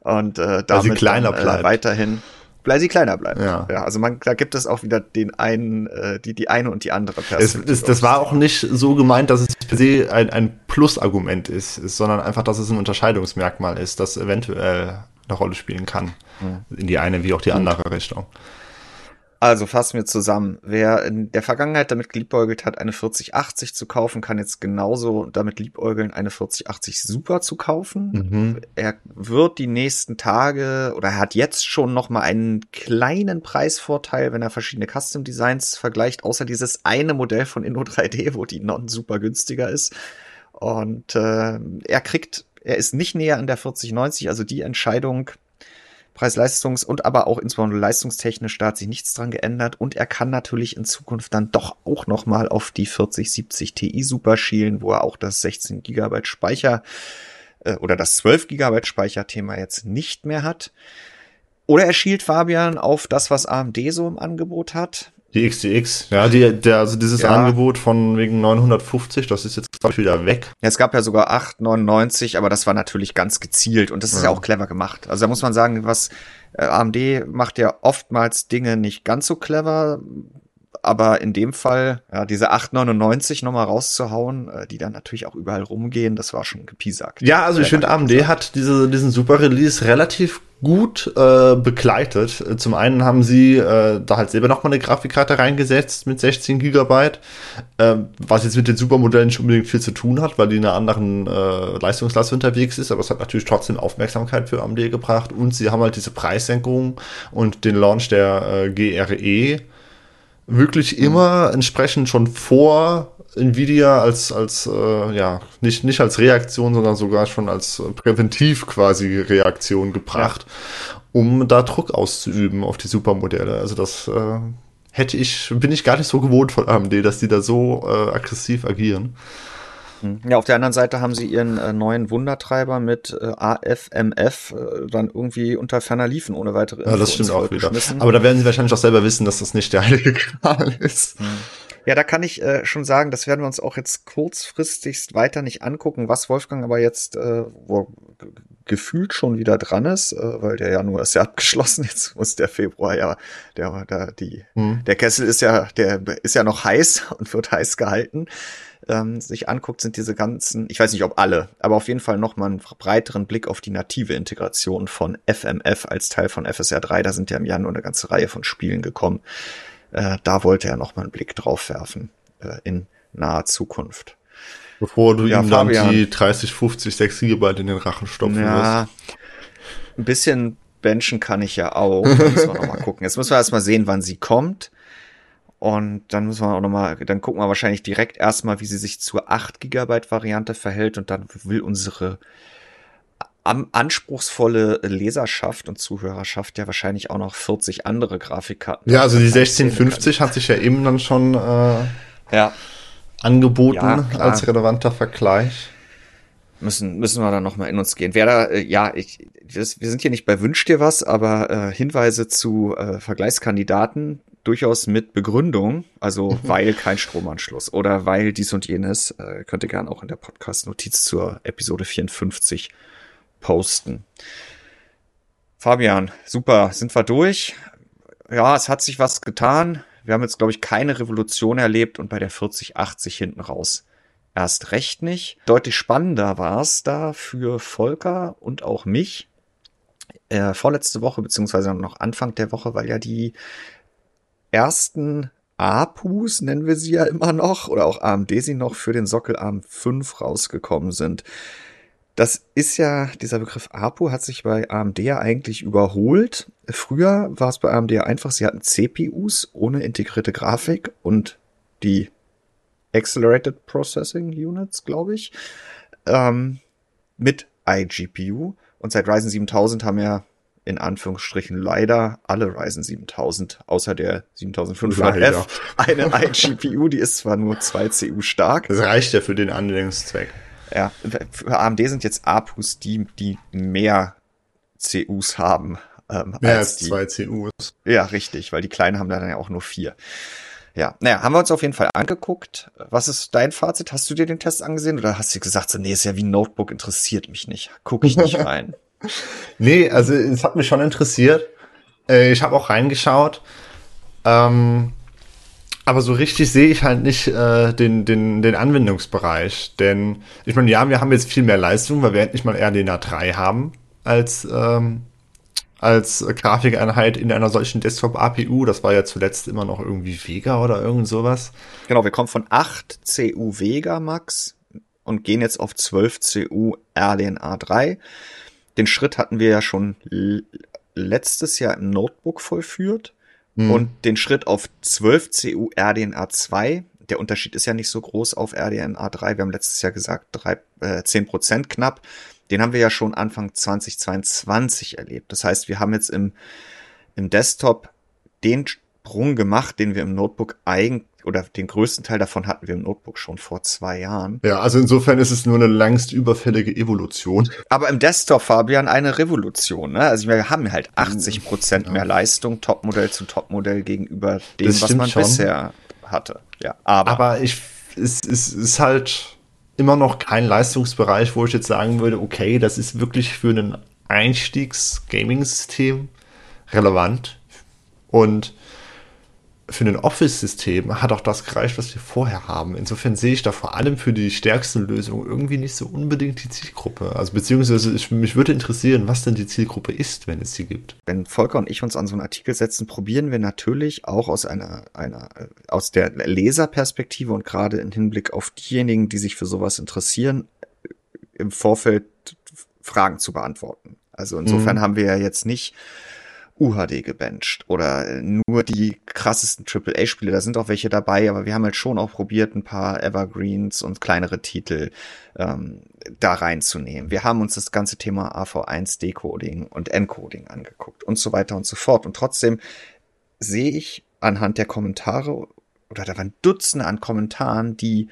und äh, damit sie kleiner dann, äh, bleibt. weiterhin weil sie kleiner bleibt. Ja. ja also man, da gibt es auch wieder den einen, äh, die, die eine und die andere Perspektive. Es, es, das war auch nicht so gemeint, dass es per se ein, ein Plus-Argument ist, ist, sondern einfach, dass es ein Unterscheidungsmerkmal ist, das eventuell eine Rolle spielen kann. Mhm. In die eine wie auch die andere Richtung. Also fassen wir zusammen. Wer in der Vergangenheit damit geliebäugelt hat, eine 4080 zu kaufen, kann jetzt genauso damit liebäugeln, eine 4080 Super zu kaufen. Mhm. Er wird die nächsten Tage oder er hat jetzt schon noch mal einen kleinen Preisvorteil, wenn er verschiedene Custom Designs vergleicht, außer dieses eine Modell von Inno3D, wo die Non super günstiger ist. Und äh, er kriegt, er ist nicht näher an der 4090, also die Entscheidung Preis-Leistungs- und aber auch insbesondere leistungstechnisch, da hat sich nichts dran geändert und er kann natürlich in Zukunft dann doch auch nochmal auf die 4070 Ti Super schielen, wo er auch das 16 Gigabyte Speicher äh, oder das 12 Gigabyte Speicherthema jetzt nicht mehr hat. Oder er schielt Fabian auf das, was AMD so im Angebot hat. Die XTX, ja, die, der, also dieses ja. Angebot von wegen 950, das ist jetzt, glaube ich, wieder weg. Ja, es gab ja sogar 899, aber das war natürlich ganz gezielt und das ist ja, ja auch clever gemacht. Also da muss man sagen, was äh, AMD macht ja oftmals Dinge nicht ganz so clever, aber in dem Fall, ja, diese 899 nochmal rauszuhauen, äh, die dann natürlich auch überall rumgehen, das war schon gepiesackt. Ja, also ich finde, AMD hat diese, diesen super Release relativ gut äh, begleitet. Zum einen haben sie äh, da halt selber nochmal eine Grafikkarte reingesetzt mit 16 Gigabyte, äh, was jetzt mit den Supermodellen nicht unbedingt viel zu tun hat, weil die in einer anderen äh, Leistungsklasse unterwegs ist, aber es hat natürlich trotzdem Aufmerksamkeit für AMD gebracht und sie haben halt diese Preissenkung und den Launch der äh, GRE wirklich immer entsprechend schon vor Nvidia als, als äh, ja, nicht, nicht als Reaktion, sondern sogar schon als präventiv quasi Reaktion gebracht, ja. um da Druck auszuüben auf die Supermodelle. Also das äh, hätte ich, bin ich gar nicht so gewohnt von AMD, dass die da so äh, aggressiv agieren. Hm. Ja, auf der anderen Seite haben sie ihren äh, neuen Wundertreiber mit äh, AFMF äh, dann irgendwie unter ferner Liefen ohne weitere Info Ja, das stimmt auch wieder. Aber da werden sie wahrscheinlich auch selber wissen, dass das nicht der heilige Gral ist. Hm. Ja, da kann ich äh, schon sagen, das werden wir uns auch jetzt kurzfristigst weiter nicht angucken, was Wolfgang aber jetzt äh, wo, gefühlt schon wieder dran ist, äh, weil der Januar ist ja abgeschlossen, jetzt muss der Februar ja, der, der, die, hm. der Kessel ist ja, der ist ja noch heiß und wird heiß gehalten ähm, sich anguckt, sind diese ganzen, ich weiß nicht ob alle, aber auf jeden Fall nochmal einen breiteren Blick auf die native Integration von FMF als Teil von FSR 3. Da sind ja im Januar eine ganze Reihe von Spielen gekommen. Äh, da wollte er nochmal einen Blick drauf werfen äh, in naher Zukunft. Bevor du ja, ihm dann Fabian, die 30, 50, 6 Gigabyte in den Rachen stopfen ja, wirst. Ein bisschen benchen kann ich ja auch. Da müssen wir noch mal gucken. Jetzt müssen wir erstmal sehen, wann sie kommt. Und dann müssen wir auch nochmal, dann gucken wir wahrscheinlich direkt erstmal, wie sie sich zur 8 Gigabyte Variante verhält und dann will unsere anspruchsvolle Leserschaft und Zuhörerschaft ja wahrscheinlich auch noch 40 andere Grafikkarten. Ja, also die 1650 hat sich ja eben dann schon äh, ja. angeboten ja, als relevanter Vergleich. Müssen, müssen wir dann nochmal in uns gehen. Wer da, äh, ja, ich, wir sind hier nicht bei Wünsch dir was, aber äh, Hinweise zu äh, Vergleichskandidaten, durchaus mit Begründung, also mhm. weil kein Stromanschluss oder weil dies und jenes, äh, könnt ihr gerne auch in der Podcast-Notiz zur Episode 54 posten. Fabian, super, sind wir durch? Ja, es hat sich was getan. Wir haben jetzt, glaube ich, keine Revolution erlebt und bei der 4080 hinten raus erst recht nicht. Deutlich spannender war es da für Volker und auch mich. Äh, vorletzte Woche, beziehungsweise noch Anfang der Woche, weil ja die ersten APUs, nennen wir sie ja immer noch, oder auch AMD sie noch für den Sockel ARM 5 rausgekommen sind. Das ist ja, dieser Begriff APU hat sich bei AMD ja eigentlich überholt. Früher war es bei AMD einfach, sie hatten CPUs ohne integrierte Grafik und die Accelerated Processing Units, glaube ich, ähm, mit iGPU. Und seit Ryzen 7000 haben ja in Anführungsstrichen leider alle Ryzen 7000, außer der 7500F, eine iGPU, die ist zwar nur 2 CU stark. Das reicht ja für den Anwendungszweck. Ja, für AMD sind jetzt APUs die, die mehr CUs haben. Ähm, mehr als, als die, zwei CUs. Ja, richtig, weil die kleinen haben dann ja auch nur vier. Ja, naja, haben wir uns auf jeden Fall angeguckt. Was ist dein Fazit? Hast du dir den Test angesehen oder hast du gesagt, so, nee, ist ja wie ein Notebook, interessiert mich nicht. Guck ich nicht rein. Nee, also es hat mich schon interessiert. Äh, ich habe auch reingeschaut. Ähm, aber so richtig sehe ich halt nicht äh, den, den, den Anwendungsbereich. Denn ich meine, ja, wir haben jetzt viel mehr Leistung, weil wir endlich mal RDNA 3 haben als, ähm, als Grafikeinheit in einer solchen Desktop-APU. Das war ja zuletzt immer noch irgendwie Vega oder irgend sowas. Genau, wir kommen von 8 CU Vega Max und gehen jetzt auf 12 CU RDNA 3. Den Schritt hatten wir ja schon letztes Jahr im Notebook vollführt. Mhm. Und den Schritt auf 12 CU RDNA 2. Der Unterschied ist ja nicht so groß auf RDNA 3. Wir haben letztes Jahr gesagt, drei, äh, 10 Prozent knapp. Den haben wir ja schon Anfang 2022 erlebt. Das heißt, wir haben jetzt im, im Desktop den Sprung gemacht, den wir im Notebook eigentlich oder den größten Teil davon hatten wir im Notebook schon vor zwei Jahren. Ja, also insofern ist es nur eine langst überfällige Evolution. Aber im Desktop, Fabian, eine Revolution. Ne? Also wir haben halt 80 Prozent ja. mehr Leistung, Topmodell zu Topmodell gegenüber dem, was man schon. bisher hatte. Ja, aber, aber ich, es, es ist halt immer noch kein Leistungsbereich, wo ich jetzt sagen würde, okay, das ist wirklich für ein Einstiegs-Gaming-System relevant. Und für ein Office-System hat auch das gereicht, was wir vorher haben. Insofern sehe ich da vor allem für die stärkste Lösung irgendwie nicht so unbedingt die Zielgruppe. Also beziehungsweise ich, mich würde interessieren, was denn die Zielgruppe ist, wenn es sie gibt. Wenn Volker und ich uns an so einen Artikel setzen, probieren wir natürlich auch aus einer, einer aus der Leserperspektive und gerade im Hinblick auf diejenigen, die sich für sowas interessieren, im Vorfeld Fragen zu beantworten. Also insofern mhm. haben wir ja jetzt nicht UHD gebencht oder nur die krassesten AAA-Spiele. Da sind auch welche dabei, aber wir haben halt schon auch probiert, ein paar Evergreens und kleinere Titel ähm, da reinzunehmen. Wir haben uns das ganze Thema AV1 Decoding und Encoding angeguckt und so weiter und so fort. Und trotzdem sehe ich anhand der Kommentare oder da waren Dutzende an Kommentaren, die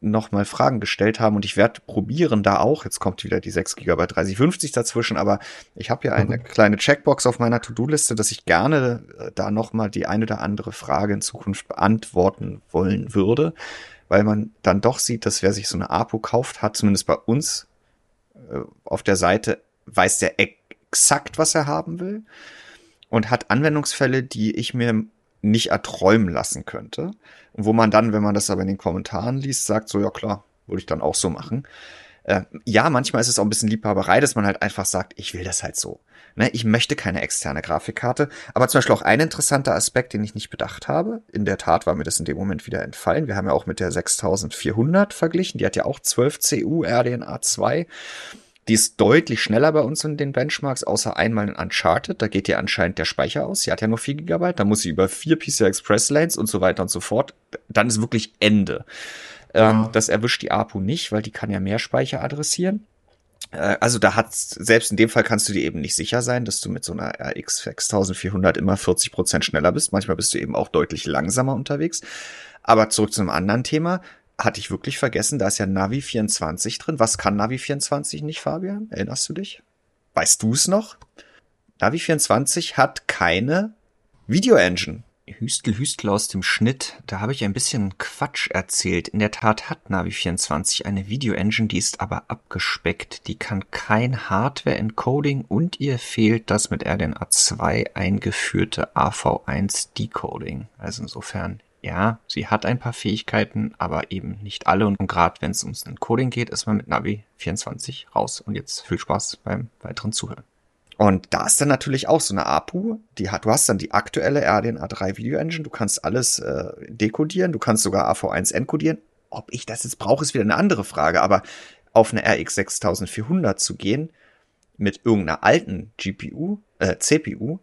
nochmal Fragen gestellt haben und ich werde probieren da auch, jetzt kommt wieder die 6 GB 3050 dazwischen, aber ich habe ja eine mhm. kleine Checkbox auf meiner To-Do-Liste, dass ich gerne äh, da nochmal die eine oder andere Frage in Zukunft beantworten wollen würde, weil man dann doch sieht, dass wer sich so eine APO kauft, hat zumindest bei uns äh, auf der Seite, weiß der exakt, was er haben will und hat Anwendungsfälle, die ich mir nicht erträumen lassen könnte. Und wo man dann, wenn man das aber in den Kommentaren liest, sagt, so ja klar, würde ich dann auch so machen. Äh, ja, manchmal ist es auch ein bisschen Liebhaberei, dass man halt einfach sagt, ich will das halt so. Ne, ich möchte keine externe Grafikkarte. Aber zum Beispiel auch ein interessanter Aspekt, den ich nicht bedacht habe. In der Tat war mir das in dem Moment wieder entfallen. Wir haben ja auch mit der 6400 verglichen. Die hat ja auch 12 CU RDNA 2. Die ist deutlich schneller bei uns in den Benchmarks, außer einmal in Uncharted. Da geht ja anscheinend der Speicher aus. Sie hat ja nur 4 GB. Da muss sie über vier PCI Express Lanes und so weiter und so fort. Dann ist wirklich Ende. Ja. Ähm, das erwischt die APU nicht, weil die kann ja mehr Speicher adressieren. Äh, also da hat selbst in dem Fall kannst du dir eben nicht sicher sein, dass du mit so einer RX 6400 immer 40 Prozent schneller bist. Manchmal bist du eben auch deutlich langsamer unterwegs. Aber zurück zu einem anderen Thema hatte ich wirklich vergessen, da ist ja Navi 24 drin. Was kann Navi 24 nicht, Fabian? Erinnerst du dich? Weißt du es noch? Navi 24 hat keine Video-Engine. Hüstel, Hüstel aus dem Schnitt. Da habe ich ein bisschen Quatsch erzählt. In der Tat hat Navi 24 eine Video-Engine, die ist aber abgespeckt. Die kann kein Hardware-Encoding und ihr fehlt das mit RDNA 2 eingeführte AV1-Decoding. Also insofern ja, sie hat ein paar Fähigkeiten, aber eben nicht alle. Und gerade wenn es ums Coding geht, ist man mit Navi 24 raus. Und jetzt viel Spaß beim weiteren Zuhören. Und da ist dann natürlich auch so eine APU, die hat, du hast dann die aktuelle RDNA 3 Video Engine, du kannst alles äh, dekodieren, du kannst sogar AV1 encodieren. Ob ich das jetzt brauche, ist wieder eine andere Frage, aber auf eine RX 6400 zu gehen mit irgendeiner alten GPU, äh, CPU,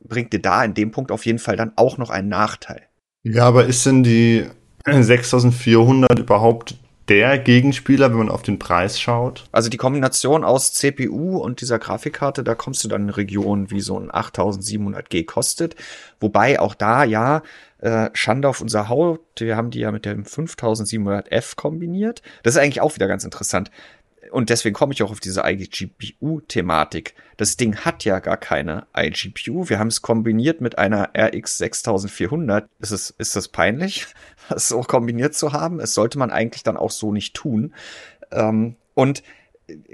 bringt dir da in dem Punkt auf jeden Fall dann auch noch einen Nachteil. Ja, aber ist denn die 6400 überhaupt der Gegenspieler, wenn man auf den Preis schaut? Also die Kombination aus CPU und dieser Grafikkarte, da kommst du dann in Regionen wie so ein 8700G kostet. Wobei auch da, ja, äh, Schande auf unser Haut, wir haben die ja mit dem 5700F kombiniert. Das ist eigentlich auch wieder ganz interessant und deswegen komme ich auch auf diese iGPU-Thematik. Das Ding hat ja gar keine iGPU. Wir haben es kombiniert mit einer RX 6400. Ist, es, ist das peinlich, das so kombiniert zu haben? Es sollte man eigentlich dann auch so nicht tun. Ähm, und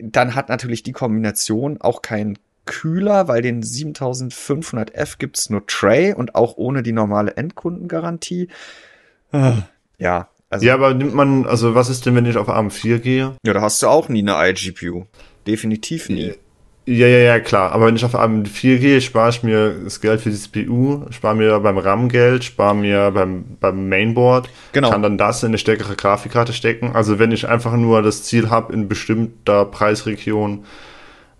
dann hat natürlich die Kombination auch keinen Kühler, weil den 7500F gibt's nur Tray und auch ohne die normale Endkundengarantie. Ah, ja, also, ja, aber nimmt man, also was ist denn, wenn ich auf ARM4 gehe? Ja, da hast du auch nie eine iGPU. Definitiv nie. Ja, ja, ja, klar. Aber wenn ich auf ARM4 gehe, spare ich mir das Geld für die CPU, spare mir beim RAM Geld, spare mir beim, beim Mainboard, genau. kann dann das in eine stärkere Grafikkarte stecken. Also wenn ich einfach nur das Ziel habe, in bestimmter Preisregion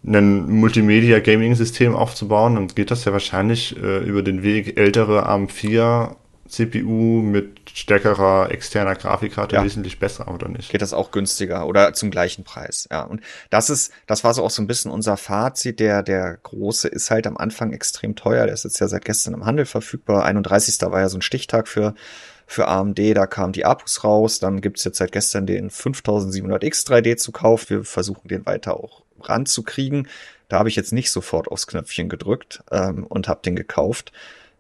ein Multimedia-Gaming-System aufzubauen, dann geht das ja wahrscheinlich äh, über den Weg ältere ARM4 CPU mit stärkerer externer Grafikkarte ja. wesentlich besser, oder nicht? Geht das auch günstiger oder zum gleichen Preis, ja. Und das ist, das war so auch so ein bisschen unser Fazit. Der, der große ist halt am Anfang extrem teuer. Der ist jetzt ja seit gestern im Handel verfügbar. 31. war ja so ein Stichtag für, für AMD. Da kamen die Apus raus. Dann gibt's jetzt seit gestern den 5700X 3D zu kaufen. Wir versuchen den weiter auch ranzukriegen. Da habe ich jetzt nicht sofort aufs Knöpfchen gedrückt ähm, und habe den gekauft.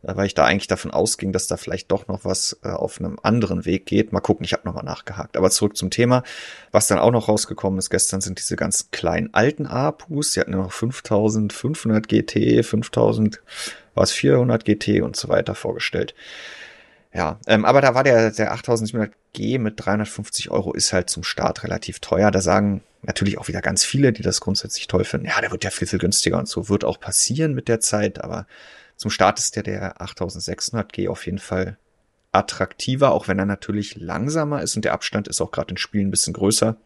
Äh, weil ich da eigentlich davon ausging, dass da vielleicht doch noch was äh, auf einem anderen Weg geht. Mal gucken, ich habe nochmal nachgehakt. Aber zurück zum Thema. Was dann auch noch rausgekommen ist gestern, sind diese ganz kleinen alten APUs. Sie hatten ja noch 5500 GT, 5000, war es 400 GT und so weiter vorgestellt. Ja, ähm, aber da war der, der 8700G mit 350 Euro ist halt zum Start relativ teuer. Da sagen natürlich auch wieder ganz viele, die das grundsätzlich toll finden. Ja, der wird ja viel, viel günstiger und so wird auch passieren mit der Zeit, aber zum Start ist der der 8600G auf jeden Fall attraktiver, auch wenn er natürlich langsamer ist und der Abstand ist auch gerade in Spielen ein bisschen größer,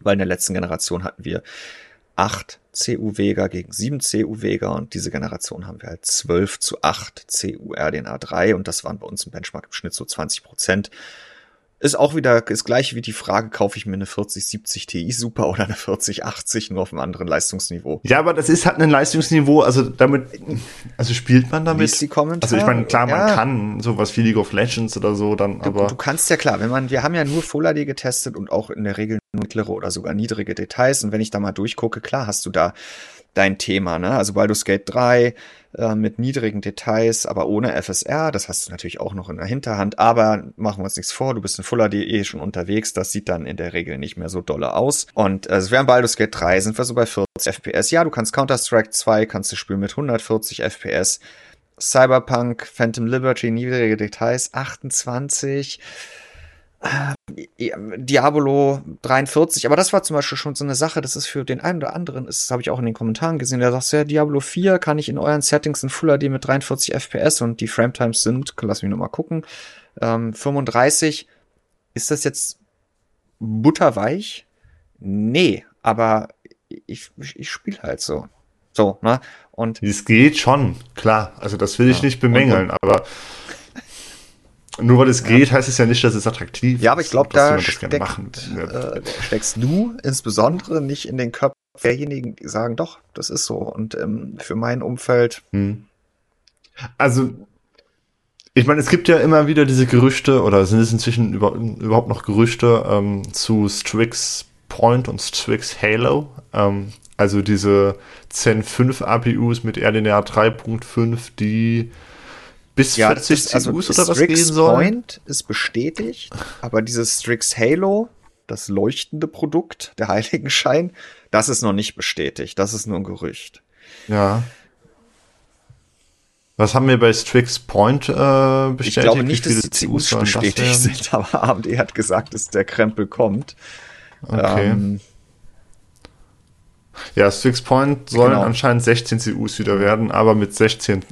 weil in der letzten Generation hatten wir 8 CU Vega gegen 7 CU Vega und diese Generation haben wir halt 12 zu 8 CU RDNA 3 und das waren bei uns im Benchmark im Schnitt so 20 Prozent ist auch wieder das gleiche wie die Frage, kaufe ich mir eine 4070 Ti Super oder eine 4080 nur auf einem anderen Leistungsniveau. Ja, aber das ist halt ein Leistungsniveau, also damit, also spielt man damit. Die Kommentare. Also ich meine, klar, man ja. kann sowas wie League of Legends oder so dann, du, aber. Du kannst ja klar, wenn man, wir haben ja nur Full HD getestet und auch in der Regel mittlere oder sogar niedrige Details und wenn ich da mal durchgucke, klar hast du da dein Thema, ne? Also Baldur's Gate 3 äh, mit niedrigen Details, aber ohne FSR, das hast du natürlich auch noch in der Hinterhand, aber machen wir uns nichts vor, du bist in Fuller.de schon unterwegs, das sieht dann in der Regel nicht mehr so dolle aus. Und äh, also wir haben Baldur's Gate 3, sind wir so bei 40 FPS. Ja, du kannst Counter-Strike 2, kannst du spielen mit 140 FPS. Cyberpunk, Phantom Liberty, niedrige Details, 28. Diablo 43, aber das war zum Beispiel schon so eine Sache, das ist für den einen oder anderen, das habe ich auch in den Kommentaren gesehen, der sagt, ja, Diablo 4 kann ich in euren Settings in Full HD mit 43 FPS und die Frametimes sind, lass mich nochmal gucken, ähm, 35. Ist das jetzt butterweich? Nee, aber ich, ich spiele halt so. So, ne? Und. Es geht schon, klar. Also das will ich ja. nicht bemängeln, aber nur weil es geht, heißt es ja nicht, dass es attraktiv ist. Ja, aber ich glaube, da steckt, äh, steckst du insbesondere nicht in den Köpfen derjenigen, die sagen, doch, das ist so. Und ähm, für mein Umfeld. Hm. Also, ich meine, es gibt ja immer wieder diese Gerüchte, oder sind es inzwischen über, überhaupt noch Gerüchte ähm, zu Strix Point und Strix Halo? Ähm, also diese Zen 5 APUs mit RDNA 3.5, die bis ja, 40 ist, also CUs oder was gehen soll? Point ist bestätigt, aber dieses Strix Halo, das leuchtende Produkt, der Heiligenschein, das ist noch nicht bestätigt. Das ist nur ein Gerücht. Ja. Was haben wir bei Strix Point äh, bestätigt? Ich glaube nicht, dass die CUs bestätigt sind, aber AMD hat gesagt, dass der Krempel kommt. Okay. Ähm, ja, Strix Point sollen genau. anscheinend 16 CUs wieder werden, aber mit 16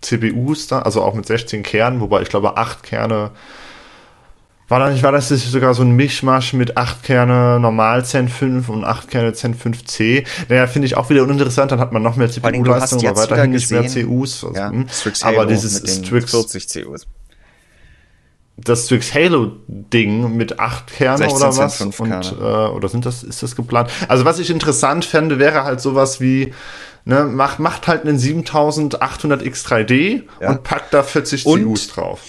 CPUs da, also auch mit 16 Kernen, wobei ich glaube 8 Kerne war da nicht, war das sogar so ein Mischmasch mit 8 Kerne normal Zen 5 und 8 Kerne Zen 5C? Naja, finde ich auch wieder uninteressant, dann hat man noch mehr CPU-Leistung, aber weiterhin nicht mehr CUs. Also, ja, hm. aber dieses Strix 40 CUs. Das Strix Halo-Ding mit 8 Kerne oder was? Und, äh, oder sind das, ist das geplant? Also was ich interessant fände, wäre halt sowas wie, ne, macht, macht halt einen 7800 X3D ja. und packt da 40 und? CUs drauf.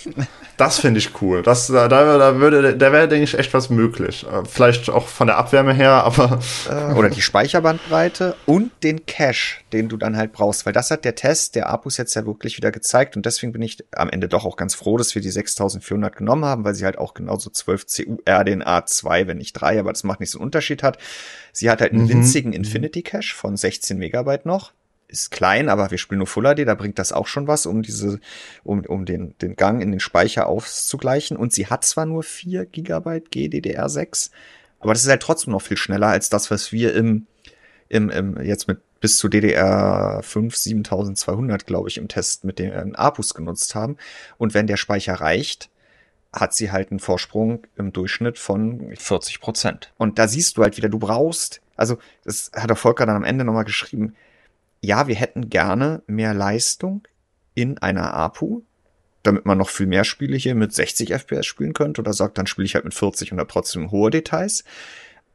Das finde ich cool. Das, da, da würde, da wäre, denke ich, echt was möglich. Äh, vielleicht auch von der Abwärme her, aber. Äh, oder die Speicherbandbreite und den Cache, den du dann halt brauchst. Weil das hat der Test der Apus jetzt ja wirklich wieder gezeigt. Und deswegen bin ich am Ende doch auch ganz froh, dass wir die 6400 genommen haben, weil sie halt auch genauso 12 CU RDNA 2, wenn nicht 3, aber das macht nicht so einen Unterschied hat. Sie hat halt einen mhm. winzigen Infinity Cache von 16 Megabyte noch ist klein, aber wir spielen nur Full HD, da bringt das auch schon was, um diese, um, um den, den Gang in den Speicher auszugleichen. Und sie hat zwar nur 4 Gigabyte GDDR6, aber das ist halt trotzdem noch viel schneller als das, was wir im, im, im jetzt mit bis zu DDR5 7200, glaube ich, im Test mit den APUs genutzt haben. Und wenn der Speicher reicht, hat sie halt einen Vorsprung im Durchschnitt von 40 Prozent. Und da siehst du halt wieder, du brauchst, also das hat der Volker dann am Ende nochmal geschrieben, ja, wir hätten gerne mehr Leistung in einer APU, damit man noch viel mehr Spiele hier mit 60 FPS spielen könnte oder sagt, dann spiele ich halt mit 40 und habe trotzdem hohe Details.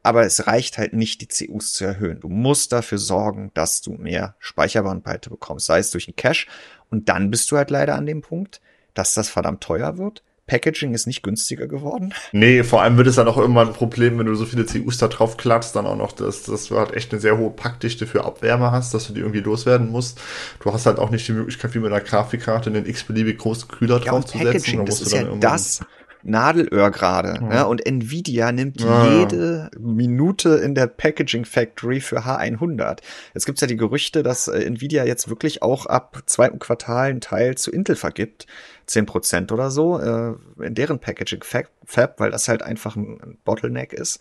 Aber es reicht halt nicht, die CUs zu erhöhen. Du musst dafür sorgen, dass du mehr Speicherbandbreite bekommst, sei es durch einen Cache. Und dann bist du halt leider an dem Punkt, dass das verdammt teuer wird Packaging ist nicht günstiger geworden. Nee, vor allem wird es dann auch irgendwann ein Problem, wenn du so viele CUs da drauf klappst, dann auch noch, dass, dass du halt echt eine sehr hohe Packdichte für Abwärme hast, dass du die irgendwie loswerden musst. Du hast halt auch nicht die Möglichkeit, wie mit einer Grafikkarte einen x-beliebig großen Kühler ja, draufzusetzen. Packaging, das ist ja das Nadelöhr gerade. Ja. Ne? Und Nvidia nimmt ja. jede Minute in der Packaging Factory für H100. Jetzt gibt's ja die Gerüchte, dass äh, Nvidia jetzt wirklich auch ab zweiten Quartal einen Teil zu Intel vergibt. 10% oder so äh, in deren Packaging Fab, weil das halt einfach ein Bottleneck ist.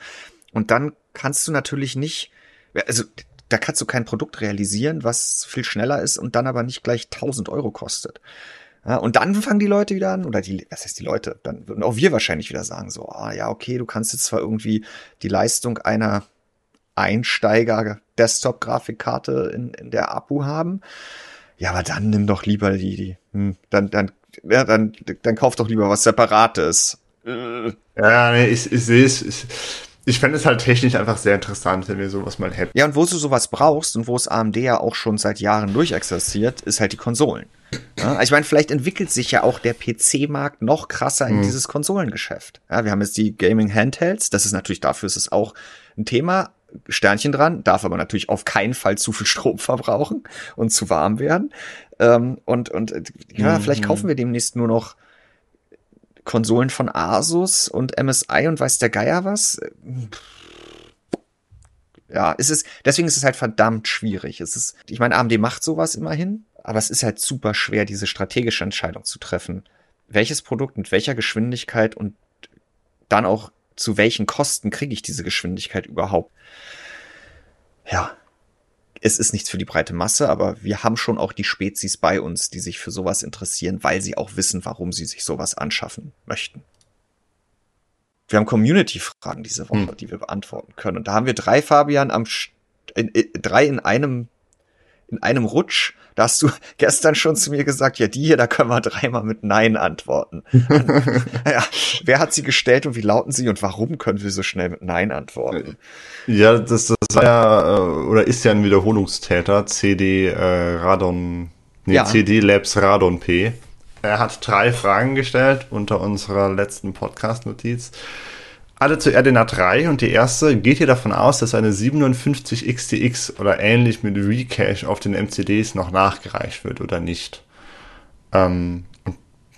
Und dann kannst du natürlich nicht, also da kannst du kein Produkt realisieren, was viel schneller ist und dann aber nicht gleich 1000 Euro kostet. Ja, und dann fangen die Leute wieder an, oder die, was heißt die Leute? Dann würden auch wir wahrscheinlich wieder sagen, so, ah ja, okay, du kannst jetzt zwar irgendwie die Leistung einer Einsteiger-Desktop-Grafikkarte in, in der APU haben. Ja, aber dann nimm doch lieber die, die hm, dann, dann, ja, dann, dann kauf doch lieber was Separates. Ja, nee, ich, ich sehe es. Ich, ich fände es halt technisch einfach sehr interessant, wenn wir sowas mal hätten. Ja, und wo du sowas brauchst und wo es AMD ja auch schon seit Jahren durchexerziert, ist halt die Konsolen. Ja, ich meine, vielleicht entwickelt sich ja auch der PC-Markt noch krasser in hm. dieses Konsolengeschäft. Ja, wir haben jetzt die Gaming Handhelds, das ist natürlich dafür ist es auch ein Thema, Sternchen dran, darf aber natürlich auf keinen Fall zu viel Strom verbrauchen und zu warm werden. Ähm, und und ja, mhm. vielleicht kaufen wir demnächst nur noch Konsolen von Asus und MSI und weiß der Geier was. Ja, es ist, deswegen ist es halt verdammt schwierig. Es ist, ich meine, AMD macht sowas immerhin, aber es ist halt super schwer, diese strategische Entscheidung zu treffen. Welches Produkt mit welcher Geschwindigkeit und dann auch zu welchen Kosten kriege ich diese Geschwindigkeit überhaupt? Ja, es ist nichts für die breite Masse, aber wir haben schon auch die Spezies bei uns, die sich für sowas interessieren, weil sie auch wissen, warum sie sich sowas anschaffen möchten. Wir haben Community-Fragen diese Woche, hm. die wir beantworten können. Und da haben wir drei, Fabian, am in, in, drei in einem in einem Rutsch. Da hast du gestern schon zu mir gesagt, ja, die hier, da können wir dreimal mit Nein antworten. ja, wer hat sie gestellt und wie lauten sie und warum können wir so schnell mit Nein antworten? Ja, das, das war ja, äh, oder ist ja ein Wiederholungstäter, CD äh, Radon, nee, ja. CD Labs Radon P. Er hat drei Fragen gestellt unter unserer letzten Podcast-Notiz alle zu RDNA 3 und die erste, geht ihr davon aus, dass eine 57 XTX oder ähnlich mit Recache auf den MCDs noch nachgereicht wird oder nicht? Ähm,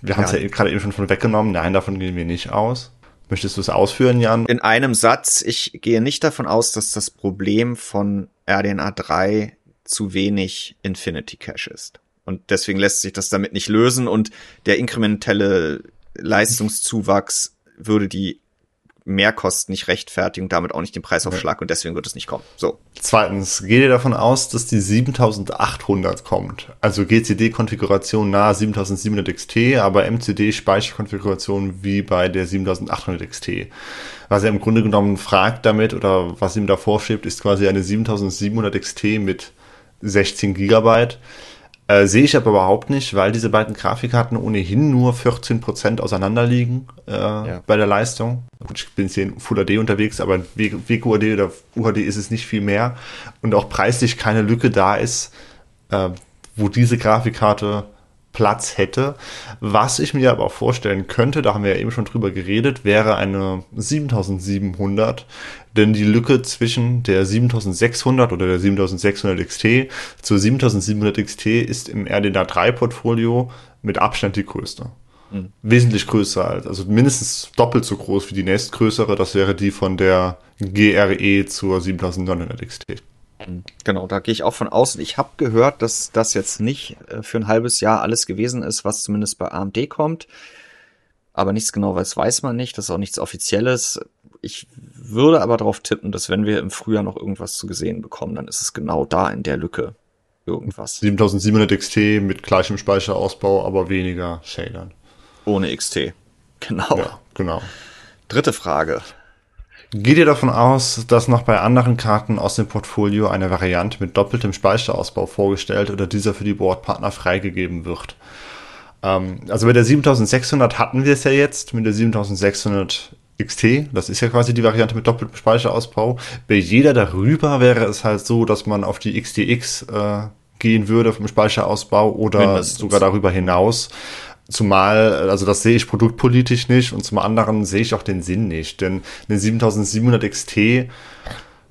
wir haben es ja, ja gerade eben schon von weggenommen, nein, davon gehen wir nicht aus. Möchtest du es ausführen, Jan? In einem Satz, ich gehe nicht davon aus, dass das Problem von RDNA 3 zu wenig Infinity Cache ist. Und deswegen lässt sich das damit nicht lösen und der inkrementelle Leistungszuwachs würde die Mehrkosten nicht rechtfertigen und damit auch nicht den Preisaufschlag und deswegen wird es nicht kommen. So. Zweitens, geht ihr davon aus, dass die 7800 kommt? Also GCD-Konfiguration nahe 7700 XT, aber MCD-Speicherkonfiguration wie bei der 7800 XT. Was er im Grunde genommen fragt damit oder was ihm da vorschiebt, ist quasi eine 7700 XT mit 16 Gigabyte äh, sehe ich aber überhaupt nicht, weil diese beiden Grafikkarten ohnehin nur 14% auseinander liegen äh, ja. bei der Leistung. Gut, ich bin jetzt hier in Full HD unterwegs, aber WQHD oder UHD ist es nicht viel mehr. Und auch preislich keine Lücke da ist, äh, wo diese Grafikkarte Platz hätte. Was ich mir aber auch vorstellen könnte, da haben wir ja eben schon drüber geredet, wäre eine 7700, denn die Lücke zwischen der 7600 oder der 7600 XT zur 7700 XT ist im RDNA 3 Portfolio mit Abstand die größte. Mhm. Wesentlich größer als, also mindestens doppelt so groß wie die nächstgrößere, das wäre die von der GRE zur 7900 XT. Genau, da gehe ich auch von aus. Ich habe gehört, dass das jetzt nicht äh, für ein halbes Jahr alles gewesen ist, was zumindest bei AMD kommt. Aber nichts genaues weiß man nicht. Das ist auch nichts Offizielles. Ich würde aber darauf tippen, dass wenn wir im Frühjahr noch irgendwas zu gesehen bekommen, dann ist es genau da in der Lücke irgendwas. 7700 XT mit gleichem Speicherausbau, aber weniger Shadern. Ohne XT. Genau. Ja, genau. Dritte Frage. Geht ihr davon aus, dass noch bei anderen Karten aus dem Portfolio eine Variante mit doppeltem Speicherausbau vorgestellt oder dieser für die Boardpartner freigegeben wird? Ähm, also bei der 7600 hatten wir es ja jetzt mit der 7600 XT, das ist ja quasi die Variante mit doppeltem Speicherausbau. Bei jeder darüber wäre es halt so, dass man auf die XTX äh, gehen würde vom Speicherausbau oder Mindestens. sogar darüber hinaus. Zumal, also das sehe ich produktpolitisch nicht und zum anderen sehe ich auch den Sinn nicht, denn eine 7700 XT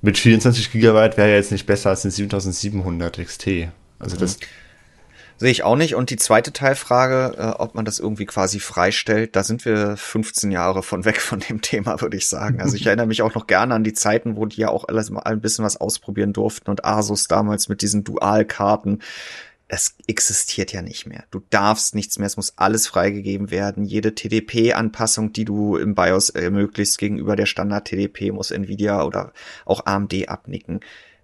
mit 24 Gigabyte wäre ja jetzt nicht besser als eine 7700 XT. Also das, mhm. Sehe ich auch nicht. Und die zweite Teilfrage, äh, ob man das irgendwie quasi freistellt, da sind wir 15 Jahre von weg von dem Thema, würde ich sagen. Also ich erinnere mich auch noch gerne an die Zeiten, wo die ja auch alles mal ein bisschen was ausprobieren durften und Asus damals mit diesen Dualkarten. Es existiert ja nicht mehr. Du darfst nichts mehr. Es muss alles freigegeben werden. Jede TDP-Anpassung, die du im BIOS ermöglichst gegenüber der Standard-TDP, muss Nvidia oder auch AMD abnicken.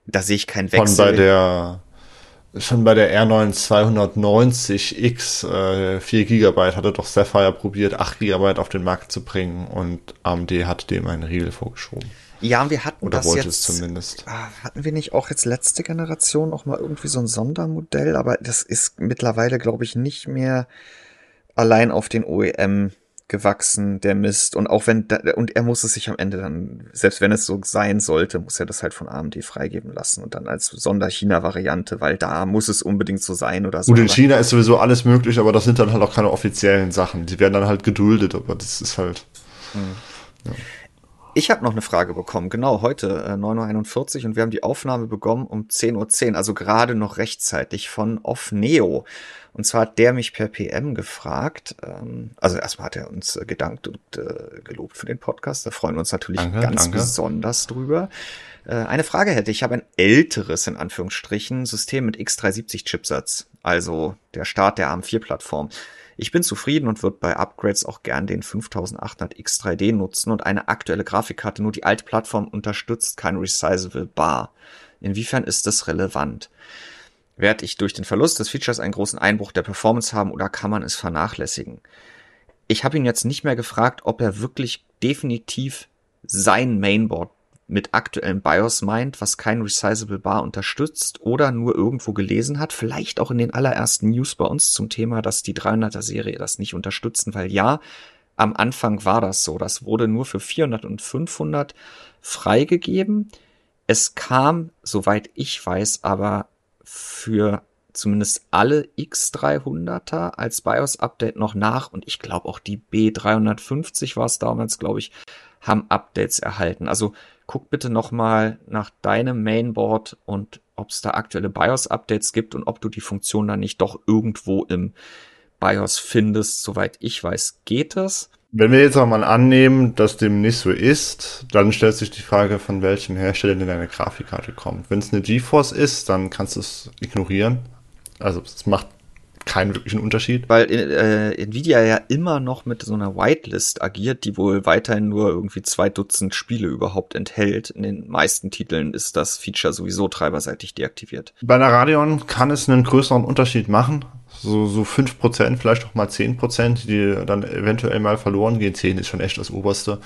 Da sehe ich keinen Wechsel. Von bei der schon bei der R9 290X äh, 4 GB hatte doch Sapphire probiert, 8 GB auf den Markt zu bringen und AMD hat dem einen Riegel vorgeschoben. Ja, wir hatten Oder das wollte jetzt, es zumindest. Ah, Hatten wir nicht auch jetzt letzte Generation noch mal irgendwie so ein Sondermodell? Aber das ist mittlerweile, glaube ich, nicht mehr allein auf den OEM gewachsen, der Mist. Und auch wenn, da, und er muss es sich am Ende dann, selbst wenn es so sein sollte, muss er das halt von AMD freigeben lassen und dann als Sonder-China-Variante, weil da muss es unbedingt so sein oder so. Gut, in China ist sowieso alles möglich, aber das sind dann halt auch keine offiziellen Sachen. Die werden dann halt geduldet, aber das ist halt. Ich habe noch eine Frage bekommen, genau heute, äh, 9.41 Uhr und wir haben die Aufnahme begonnen um 10.10 Uhr, also gerade noch rechtzeitig von Off Neo. Und zwar hat der mich per PM gefragt, ähm, also erstmal hat er uns äh, gedankt und äh, gelobt für den Podcast, da freuen wir uns natürlich Danke, ganz danke. besonders drüber. Äh, eine Frage hätte ich, ich habe ein älteres, in Anführungsstrichen, System mit X370-Chipsatz, also der Start der ARM4-Plattform. Ich bin zufrieden und würde bei Upgrades auch gern den 5800 X3D nutzen und eine aktuelle Grafikkarte, nur die alte Plattform unterstützt kein Resizable Bar. Inwiefern ist das relevant? Werde ich durch den Verlust des Features einen großen Einbruch der Performance haben oder kann man es vernachlässigen? Ich habe ihn jetzt nicht mehr gefragt, ob er wirklich definitiv sein Mainboard mit aktuellem BIOS meint, was kein Resizable Bar unterstützt oder nur irgendwo gelesen hat, vielleicht auch in den allerersten News bei uns zum Thema, dass die 300er Serie das nicht unterstützen, weil ja, am Anfang war das so. Das wurde nur für 400 und 500 freigegeben. Es kam, soweit ich weiß, aber für zumindest alle X300er als BIOS-Update noch nach und ich glaube auch die B350 war es damals, glaube ich, haben Updates erhalten. Also guck bitte nochmal nach deinem Mainboard und ob es da aktuelle BIOS-Updates gibt und ob du die Funktion dann nicht doch irgendwo im BIOS findest. Soweit ich weiß, geht es. Wenn wir jetzt auch mal annehmen, dass dem nicht so ist, dann stellt sich die Frage, von welchem Hersteller denn deine Grafikkarte kommt. Wenn es eine GeForce ist, dann kannst du es ignorieren. Also es macht keinen wirklichen Unterschied. Weil äh, Nvidia ja immer noch mit so einer Whitelist agiert, die wohl weiterhin nur irgendwie zwei Dutzend Spiele überhaupt enthält. In den meisten Titeln ist das Feature sowieso treiberseitig deaktiviert. Bei einer Radeon kann es einen größeren Unterschied machen. So, so 5%, vielleicht auch mal 10%, die dann eventuell mal verloren gehen. 10 ist schon echt das Oberste.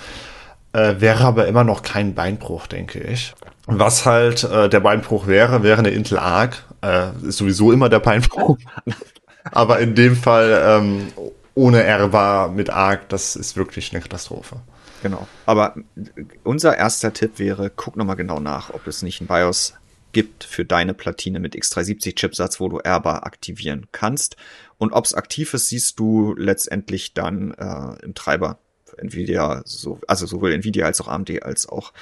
Äh, wäre aber immer noch kein Beinbruch, denke ich. Was halt äh, der Beinbruch wäre, wäre eine Intel Arc. Äh, ist sowieso immer der Beinbruch. aber in dem Fall ähm, ohne R-Bar mit Arc, das ist wirklich eine Katastrophe. Genau. Aber unser erster Tipp wäre, guck nochmal genau nach, ob es nicht ein BIOS gibt für deine Platine mit X370-Chipsatz, wo du R-Bar aktivieren kannst. Und ob es aktiv ist, siehst du letztendlich dann äh, im Treiber. Nvidia, so, also sowohl Nvidia als auch AMD als auch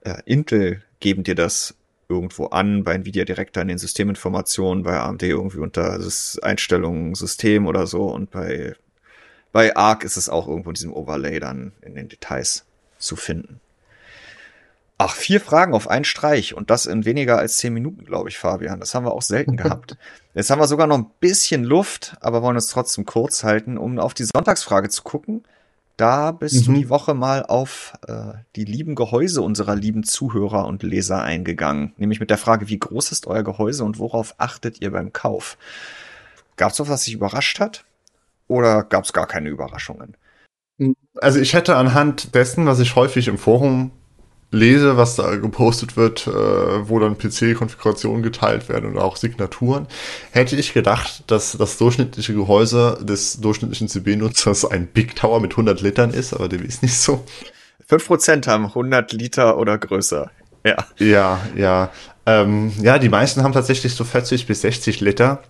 äh, Intel geben dir das irgendwo an, bei Nvidia direkt an den Systeminformationen, bei AMD irgendwie unter das Einstellungen System oder so und bei, bei ARC ist es auch irgendwo in diesem Overlay dann in den Details zu finden. Ach, vier Fragen auf einen Streich und das in weniger als zehn Minuten, glaube ich, Fabian. Das haben wir auch selten gehabt. Jetzt haben wir sogar noch ein bisschen Luft, aber wollen uns trotzdem kurz halten, um auf die Sonntagsfrage zu gucken. Da bist Mhm. du die Woche mal auf äh, die lieben Gehäuse unserer lieben Zuhörer und Leser eingegangen. Nämlich mit der Frage, wie groß ist euer Gehäuse und worauf achtet ihr beim Kauf? Gab es was, was dich überrascht hat? Oder gab es gar keine Überraschungen? Also ich hätte anhand dessen, was ich häufig im Forum lese, was da gepostet wird, äh, wo dann PC-Konfigurationen geteilt werden und auch Signaturen, hätte ich gedacht, dass das durchschnittliche Gehäuse des durchschnittlichen CB-Nutzers ein Big Tower mit 100 Litern ist, aber dem ist nicht so. 5% haben 100 Liter oder größer. Ja. Ja, ja. Ähm, ja, die meisten haben tatsächlich so 40 bis 60 Liter.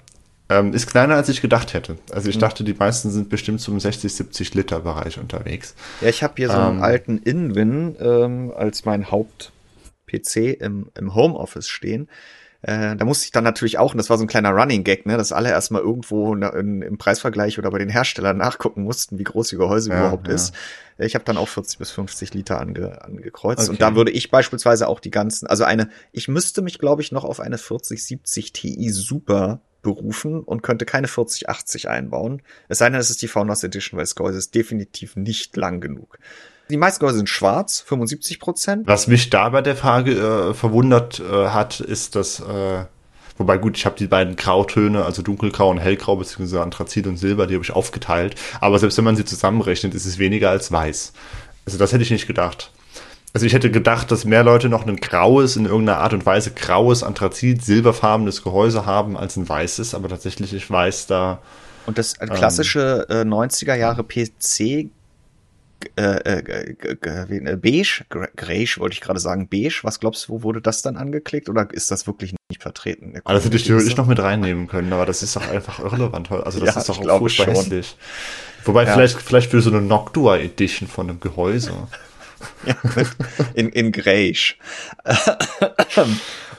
Ähm, ist kleiner, als ich gedacht hätte. Also ich dachte, die meisten sind bestimmt zum 60, 70 Liter Bereich unterwegs. Ja, ich habe hier so einen Ähm. alten Inwin ähm, als mein Haupt-PC im, im Homeoffice stehen. Äh, da musste ich dann natürlich auch, und das war so ein kleiner Running Gag, ne, dass alle erstmal irgendwo in, in, im Preisvergleich oder bei den Herstellern nachgucken mussten, wie groß ihr Gehäuse Ja, überhaupt ja. ist. Ich habe dann auch 40 bis 50 Liter ange, angekreuzt. Okay. Und da würde ich beispielsweise auch die ganzen, also eine, ich müsste mich, glaube ich, noch auf eine 4070 Ti Super berufen und könnte keine 4080 einbauen. Es sei denn, es ist die Founders Edition, weil das ist definitiv nicht lang genug. Die meisten Gehäuse sind schwarz, 75 Prozent. Was mich da bei der Frage äh, verwundert äh, hat, ist, dass, äh, wobei gut, ich habe die beiden Grautöne, also dunkelgrau und hellgrau, beziehungsweise Anthrazit und Silber, die habe ich aufgeteilt. Aber selbst wenn man sie zusammenrechnet, ist es weniger als weiß. Also das hätte ich nicht gedacht. Also ich hätte gedacht, dass mehr Leute noch ein graues, in irgendeiner Art und Weise graues, Anthrazit, silberfarbenes Gehäuse haben als ein weißes, aber tatsächlich ich weiß da. Und das klassische ähm, äh, 90er Jahre PC äh, äh, beige, greige wollte ich gerade sagen, beige. Was glaubst du, wo wurde das dann angeklickt oder ist das wirklich nicht vertreten? Also das hätte ich theoretisch noch mit reinnehmen können, aber das ist doch einfach irrelevant. Also das ja, ist doch auch furchtbar hässlich. Wobei ja. vielleicht, vielleicht für so eine Noctua Edition von einem Gehäuse. Ja, in, in Greige.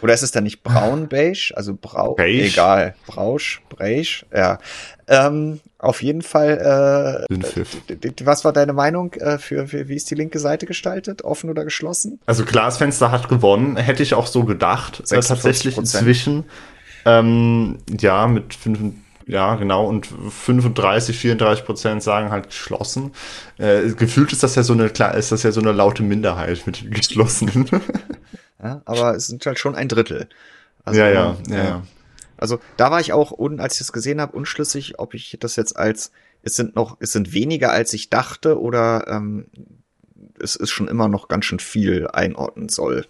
Oder ist es dann nicht braun beige? Also brau, beige. egal, brausch, beige, ja. Ähm, auf jeden Fall, äh, was war deine Meinung äh, für, für, wie ist die linke Seite gestaltet? Offen oder geschlossen? Also Glasfenster hat gewonnen, hätte ich auch so gedacht. Äh, tatsächlich inzwischen, ähm, ja, mit 5, ja, genau. Und 35, 34 Prozent sagen halt geschlossen. Äh, gefühlt ist das ja so eine, ist das ja so eine laute Minderheit mit geschlossenen. ja, aber es sind halt schon ein Drittel. Also, ja, ja, ja, ja. Also da war ich auch, als ich das gesehen habe, unschlüssig, ob ich das jetzt als, es sind noch, es sind weniger als ich dachte oder ähm, es ist schon immer noch ganz schön viel einordnen soll.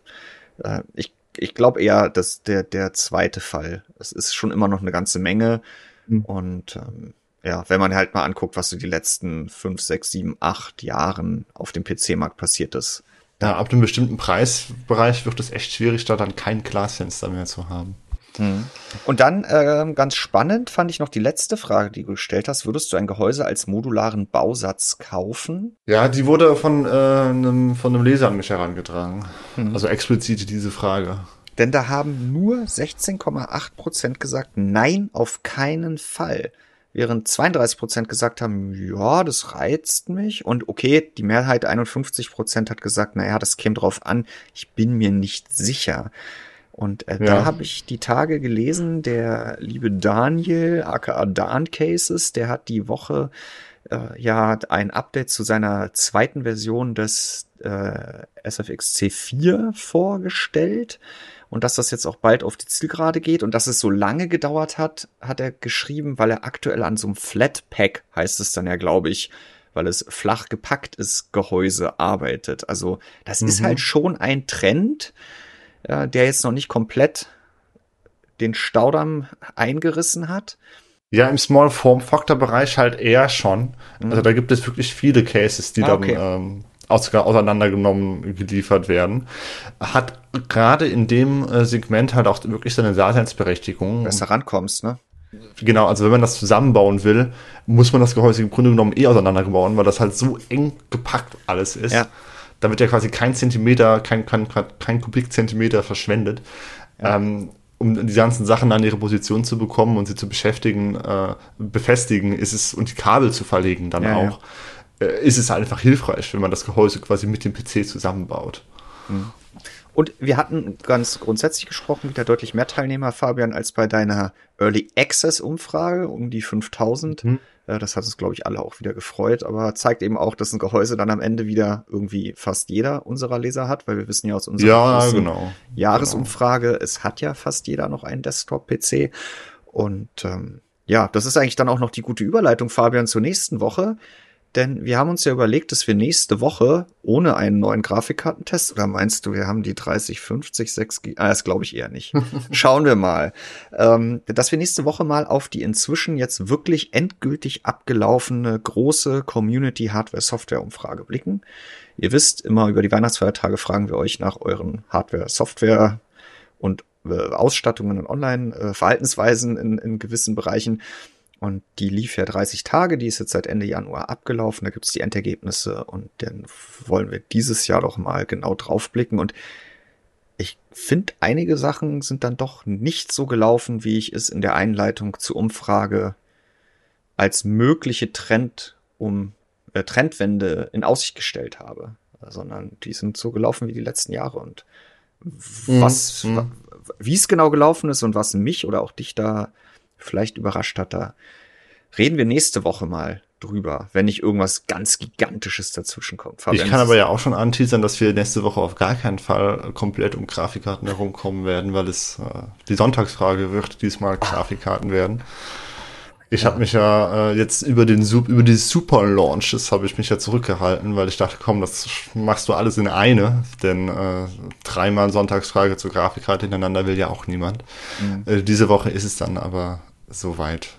Äh, ich ich glaube eher, dass der, der zweite Fall. Es ist schon immer noch eine ganze Menge. Mhm. Und ähm, ja, wenn man halt mal anguckt, was so die letzten fünf, sechs, sieben, acht Jahren auf dem PC-Markt passiert ist. Ja, ab einem bestimmten Preisbereich wird es echt schwierig, da dann kein Glasfenster mehr zu haben. Mhm. Und dann äh, ganz spannend fand ich noch die letzte Frage, die du gestellt hast. Würdest du ein Gehäuse als modularen Bausatz kaufen? Ja, die wurde von, äh, einem, von einem Leser an mich herangetragen. Mhm. Also explizit diese Frage. Denn da haben nur 16,8 Prozent gesagt, nein, auf keinen Fall. Während 32 Prozent gesagt haben, ja, das reizt mich. Und okay, die Mehrheit 51 Prozent hat gesagt, naja, das käme drauf an, ich bin mir nicht sicher. Und äh, ja. da habe ich die Tage gelesen, der liebe Daniel, aka Dan Cases, der hat die Woche äh, ja ein Update zu seiner zweiten Version des äh, SFX C4 vorgestellt und dass das jetzt auch bald auf die Zielgerade geht und dass es so lange gedauert hat, hat er geschrieben, weil er aktuell an so einem Flatpack, heißt es dann ja, glaube ich, weil es flach gepackt ist, Gehäuse arbeitet. Also das mhm. ist halt schon ein Trend, äh, der jetzt noch nicht komplett den Staudamm eingerissen hat. Ja, im Small Form Factor Bereich halt eher schon. Mhm. Also da gibt es wirklich viele Cases, die ah, okay. dann ähm, auseinandergenommen geliefert werden, hat gerade in dem äh, Segment halt auch wirklich seine Daseinsberechtigung. Dass du rankommst, ne? Genau, also wenn man das zusammenbauen will, muss man das Gehäuse im Grunde genommen eh auseinanderbauen, weil das halt so eng gepackt alles ist. Ja. Da wird ja quasi kein Zentimeter, kein, kein, kein Kubikzentimeter verschwendet. Ja. Ähm, um die ganzen Sachen an ihre Position zu bekommen und sie zu beschäftigen, äh, befestigen, ist es und die Kabel zu verlegen dann ja, auch. Ja äh, ist es einfach hilfreich, wenn man das Gehäuse quasi mit dem PC zusammenbaut. Mhm. Und wir hatten ganz grundsätzlich gesprochen, wieder deutlich mehr Teilnehmer, Fabian, als bei deiner Early Access Umfrage um die 5000. Mhm. Äh, das hat uns, glaube ich, alle auch wieder gefreut, aber zeigt eben auch, dass ein Gehäuse dann am Ende wieder irgendwie fast jeder unserer Leser hat, weil wir wissen ja aus unserer ja, genau. Jahresumfrage, genau. es hat ja fast jeder noch einen Desktop-PC. Und ähm, ja, das ist eigentlich dann auch noch die gute Überleitung, Fabian, zur nächsten Woche. Denn wir haben uns ja überlegt, dass wir nächste Woche ohne einen neuen Grafikkartentest, oder meinst du, wir haben die 30, 50, 6 G ah, das glaube ich eher nicht. Schauen wir mal. Ähm, dass wir nächste Woche mal auf die inzwischen jetzt wirklich endgültig abgelaufene große Community Hardware Software Umfrage blicken. Ihr wisst, immer über die Weihnachtsfeiertage fragen wir euch nach euren Hardware Software und äh, Ausstattungen und Online-Verhaltensweisen äh, in, in gewissen Bereichen. Und die lief ja 30 Tage, die ist jetzt seit Ende Januar abgelaufen, da gibt's die Endergebnisse und dann wollen wir dieses Jahr doch mal genau draufblicken. Und ich finde, einige Sachen sind dann doch nicht so gelaufen, wie ich es in der Einleitung zur Umfrage als mögliche Trend um äh, Trendwende in Aussicht gestellt habe, sondern die sind so gelaufen wie die letzten Jahre und was, mhm. wie es genau gelaufen ist und was mich oder auch dich da vielleicht überrascht hat, da reden wir nächste Woche mal drüber, wenn nicht irgendwas ganz Gigantisches dazwischen kommt. Fabian, ich kann aber ja auch schon anteasern, dass wir nächste Woche auf gar keinen Fall komplett um Grafikkarten herumkommen werden, weil es äh, die Sonntagsfrage wird diesmal Grafikkarten werden. Ich ja. habe mich ja äh, jetzt über den über die Super Launches habe ich mich ja zurückgehalten, weil ich dachte, komm, das machst du alles in eine, denn äh, dreimal Sonntagsfrage zur Grafikkarte hintereinander will ja auch niemand. Mhm. Äh, diese Woche ist es dann aber soweit.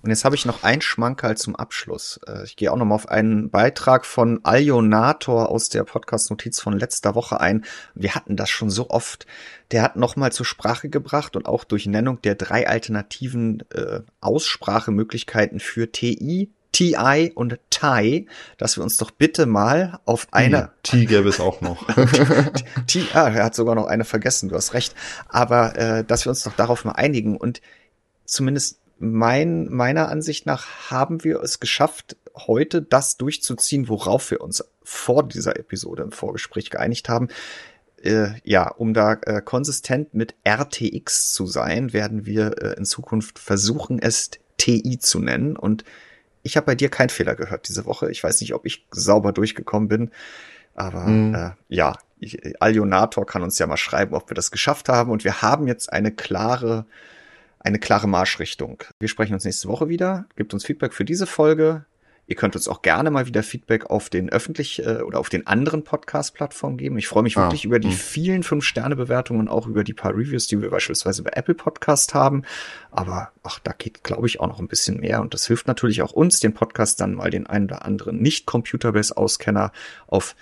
Und jetzt habe ich noch ein Schmankerl zum Abschluss. Äh, ich gehe auch noch mal auf einen Beitrag von Alionator aus der Podcast-Notiz von letzter Woche ein. Wir hatten das schon so oft. Der hat noch mal zur Sprache gebracht und auch durch Nennung der drei alternativen äh, Aussprachemöglichkeiten für TI, TI und TI, dass wir uns doch bitte mal auf eine. T gäbe es auch noch. T, ah, er hat sogar noch eine vergessen, du hast recht. Aber äh, dass wir uns doch darauf mal einigen und zumindest mein, meiner Ansicht nach haben wir es geschafft, heute das durchzuziehen, worauf wir uns vor dieser Episode im Vorgespräch geeinigt haben. Äh, ja, um da äh, konsistent mit RTX zu sein, werden wir äh, in Zukunft versuchen, es TI zu nennen. Und ich habe bei dir keinen Fehler gehört diese Woche. Ich weiß nicht, ob ich sauber durchgekommen bin. Aber mhm. äh, ja, Alionator kann uns ja mal schreiben, ob wir das geschafft haben. Und wir haben jetzt eine klare eine klare Marschrichtung. Wir sprechen uns nächste Woche wieder. Gebt uns Feedback für diese Folge. Ihr könnt uns auch gerne mal wieder Feedback auf den öffentlich äh, oder auf den anderen Podcast-Plattformen geben. Ich freue mich ah, wirklich über die mh. vielen Fünf-Sterne-Bewertungen und auch über die paar Reviews, die wir beispielsweise bei Apple Podcast haben. Aber ach, da geht, glaube ich, auch noch ein bisschen mehr. Und das hilft natürlich auch uns, den Podcast dann mal den einen oder anderen Nicht-Computerbase-Auskenner auf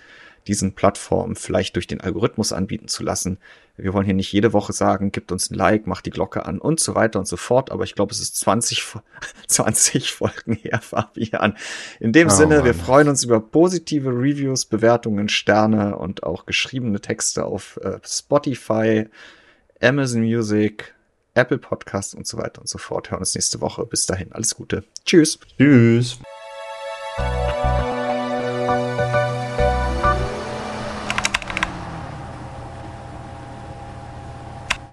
diesen Plattformen vielleicht durch den Algorithmus anbieten zu lassen. Wir wollen hier nicht jede Woche sagen, gibt uns ein Like, macht die Glocke an und so weiter und so fort. Aber ich glaube, es ist 20, 20 Folgen her, Fabian. In dem oh, Sinne, Mann. wir freuen uns über positive Reviews, Bewertungen, Sterne und auch geschriebene Texte auf äh, Spotify, Amazon Music, Apple Podcasts und so weiter und so fort. Hören uns nächste Woche. Bis dahin, alles Gute. Tschüss. Tschüss.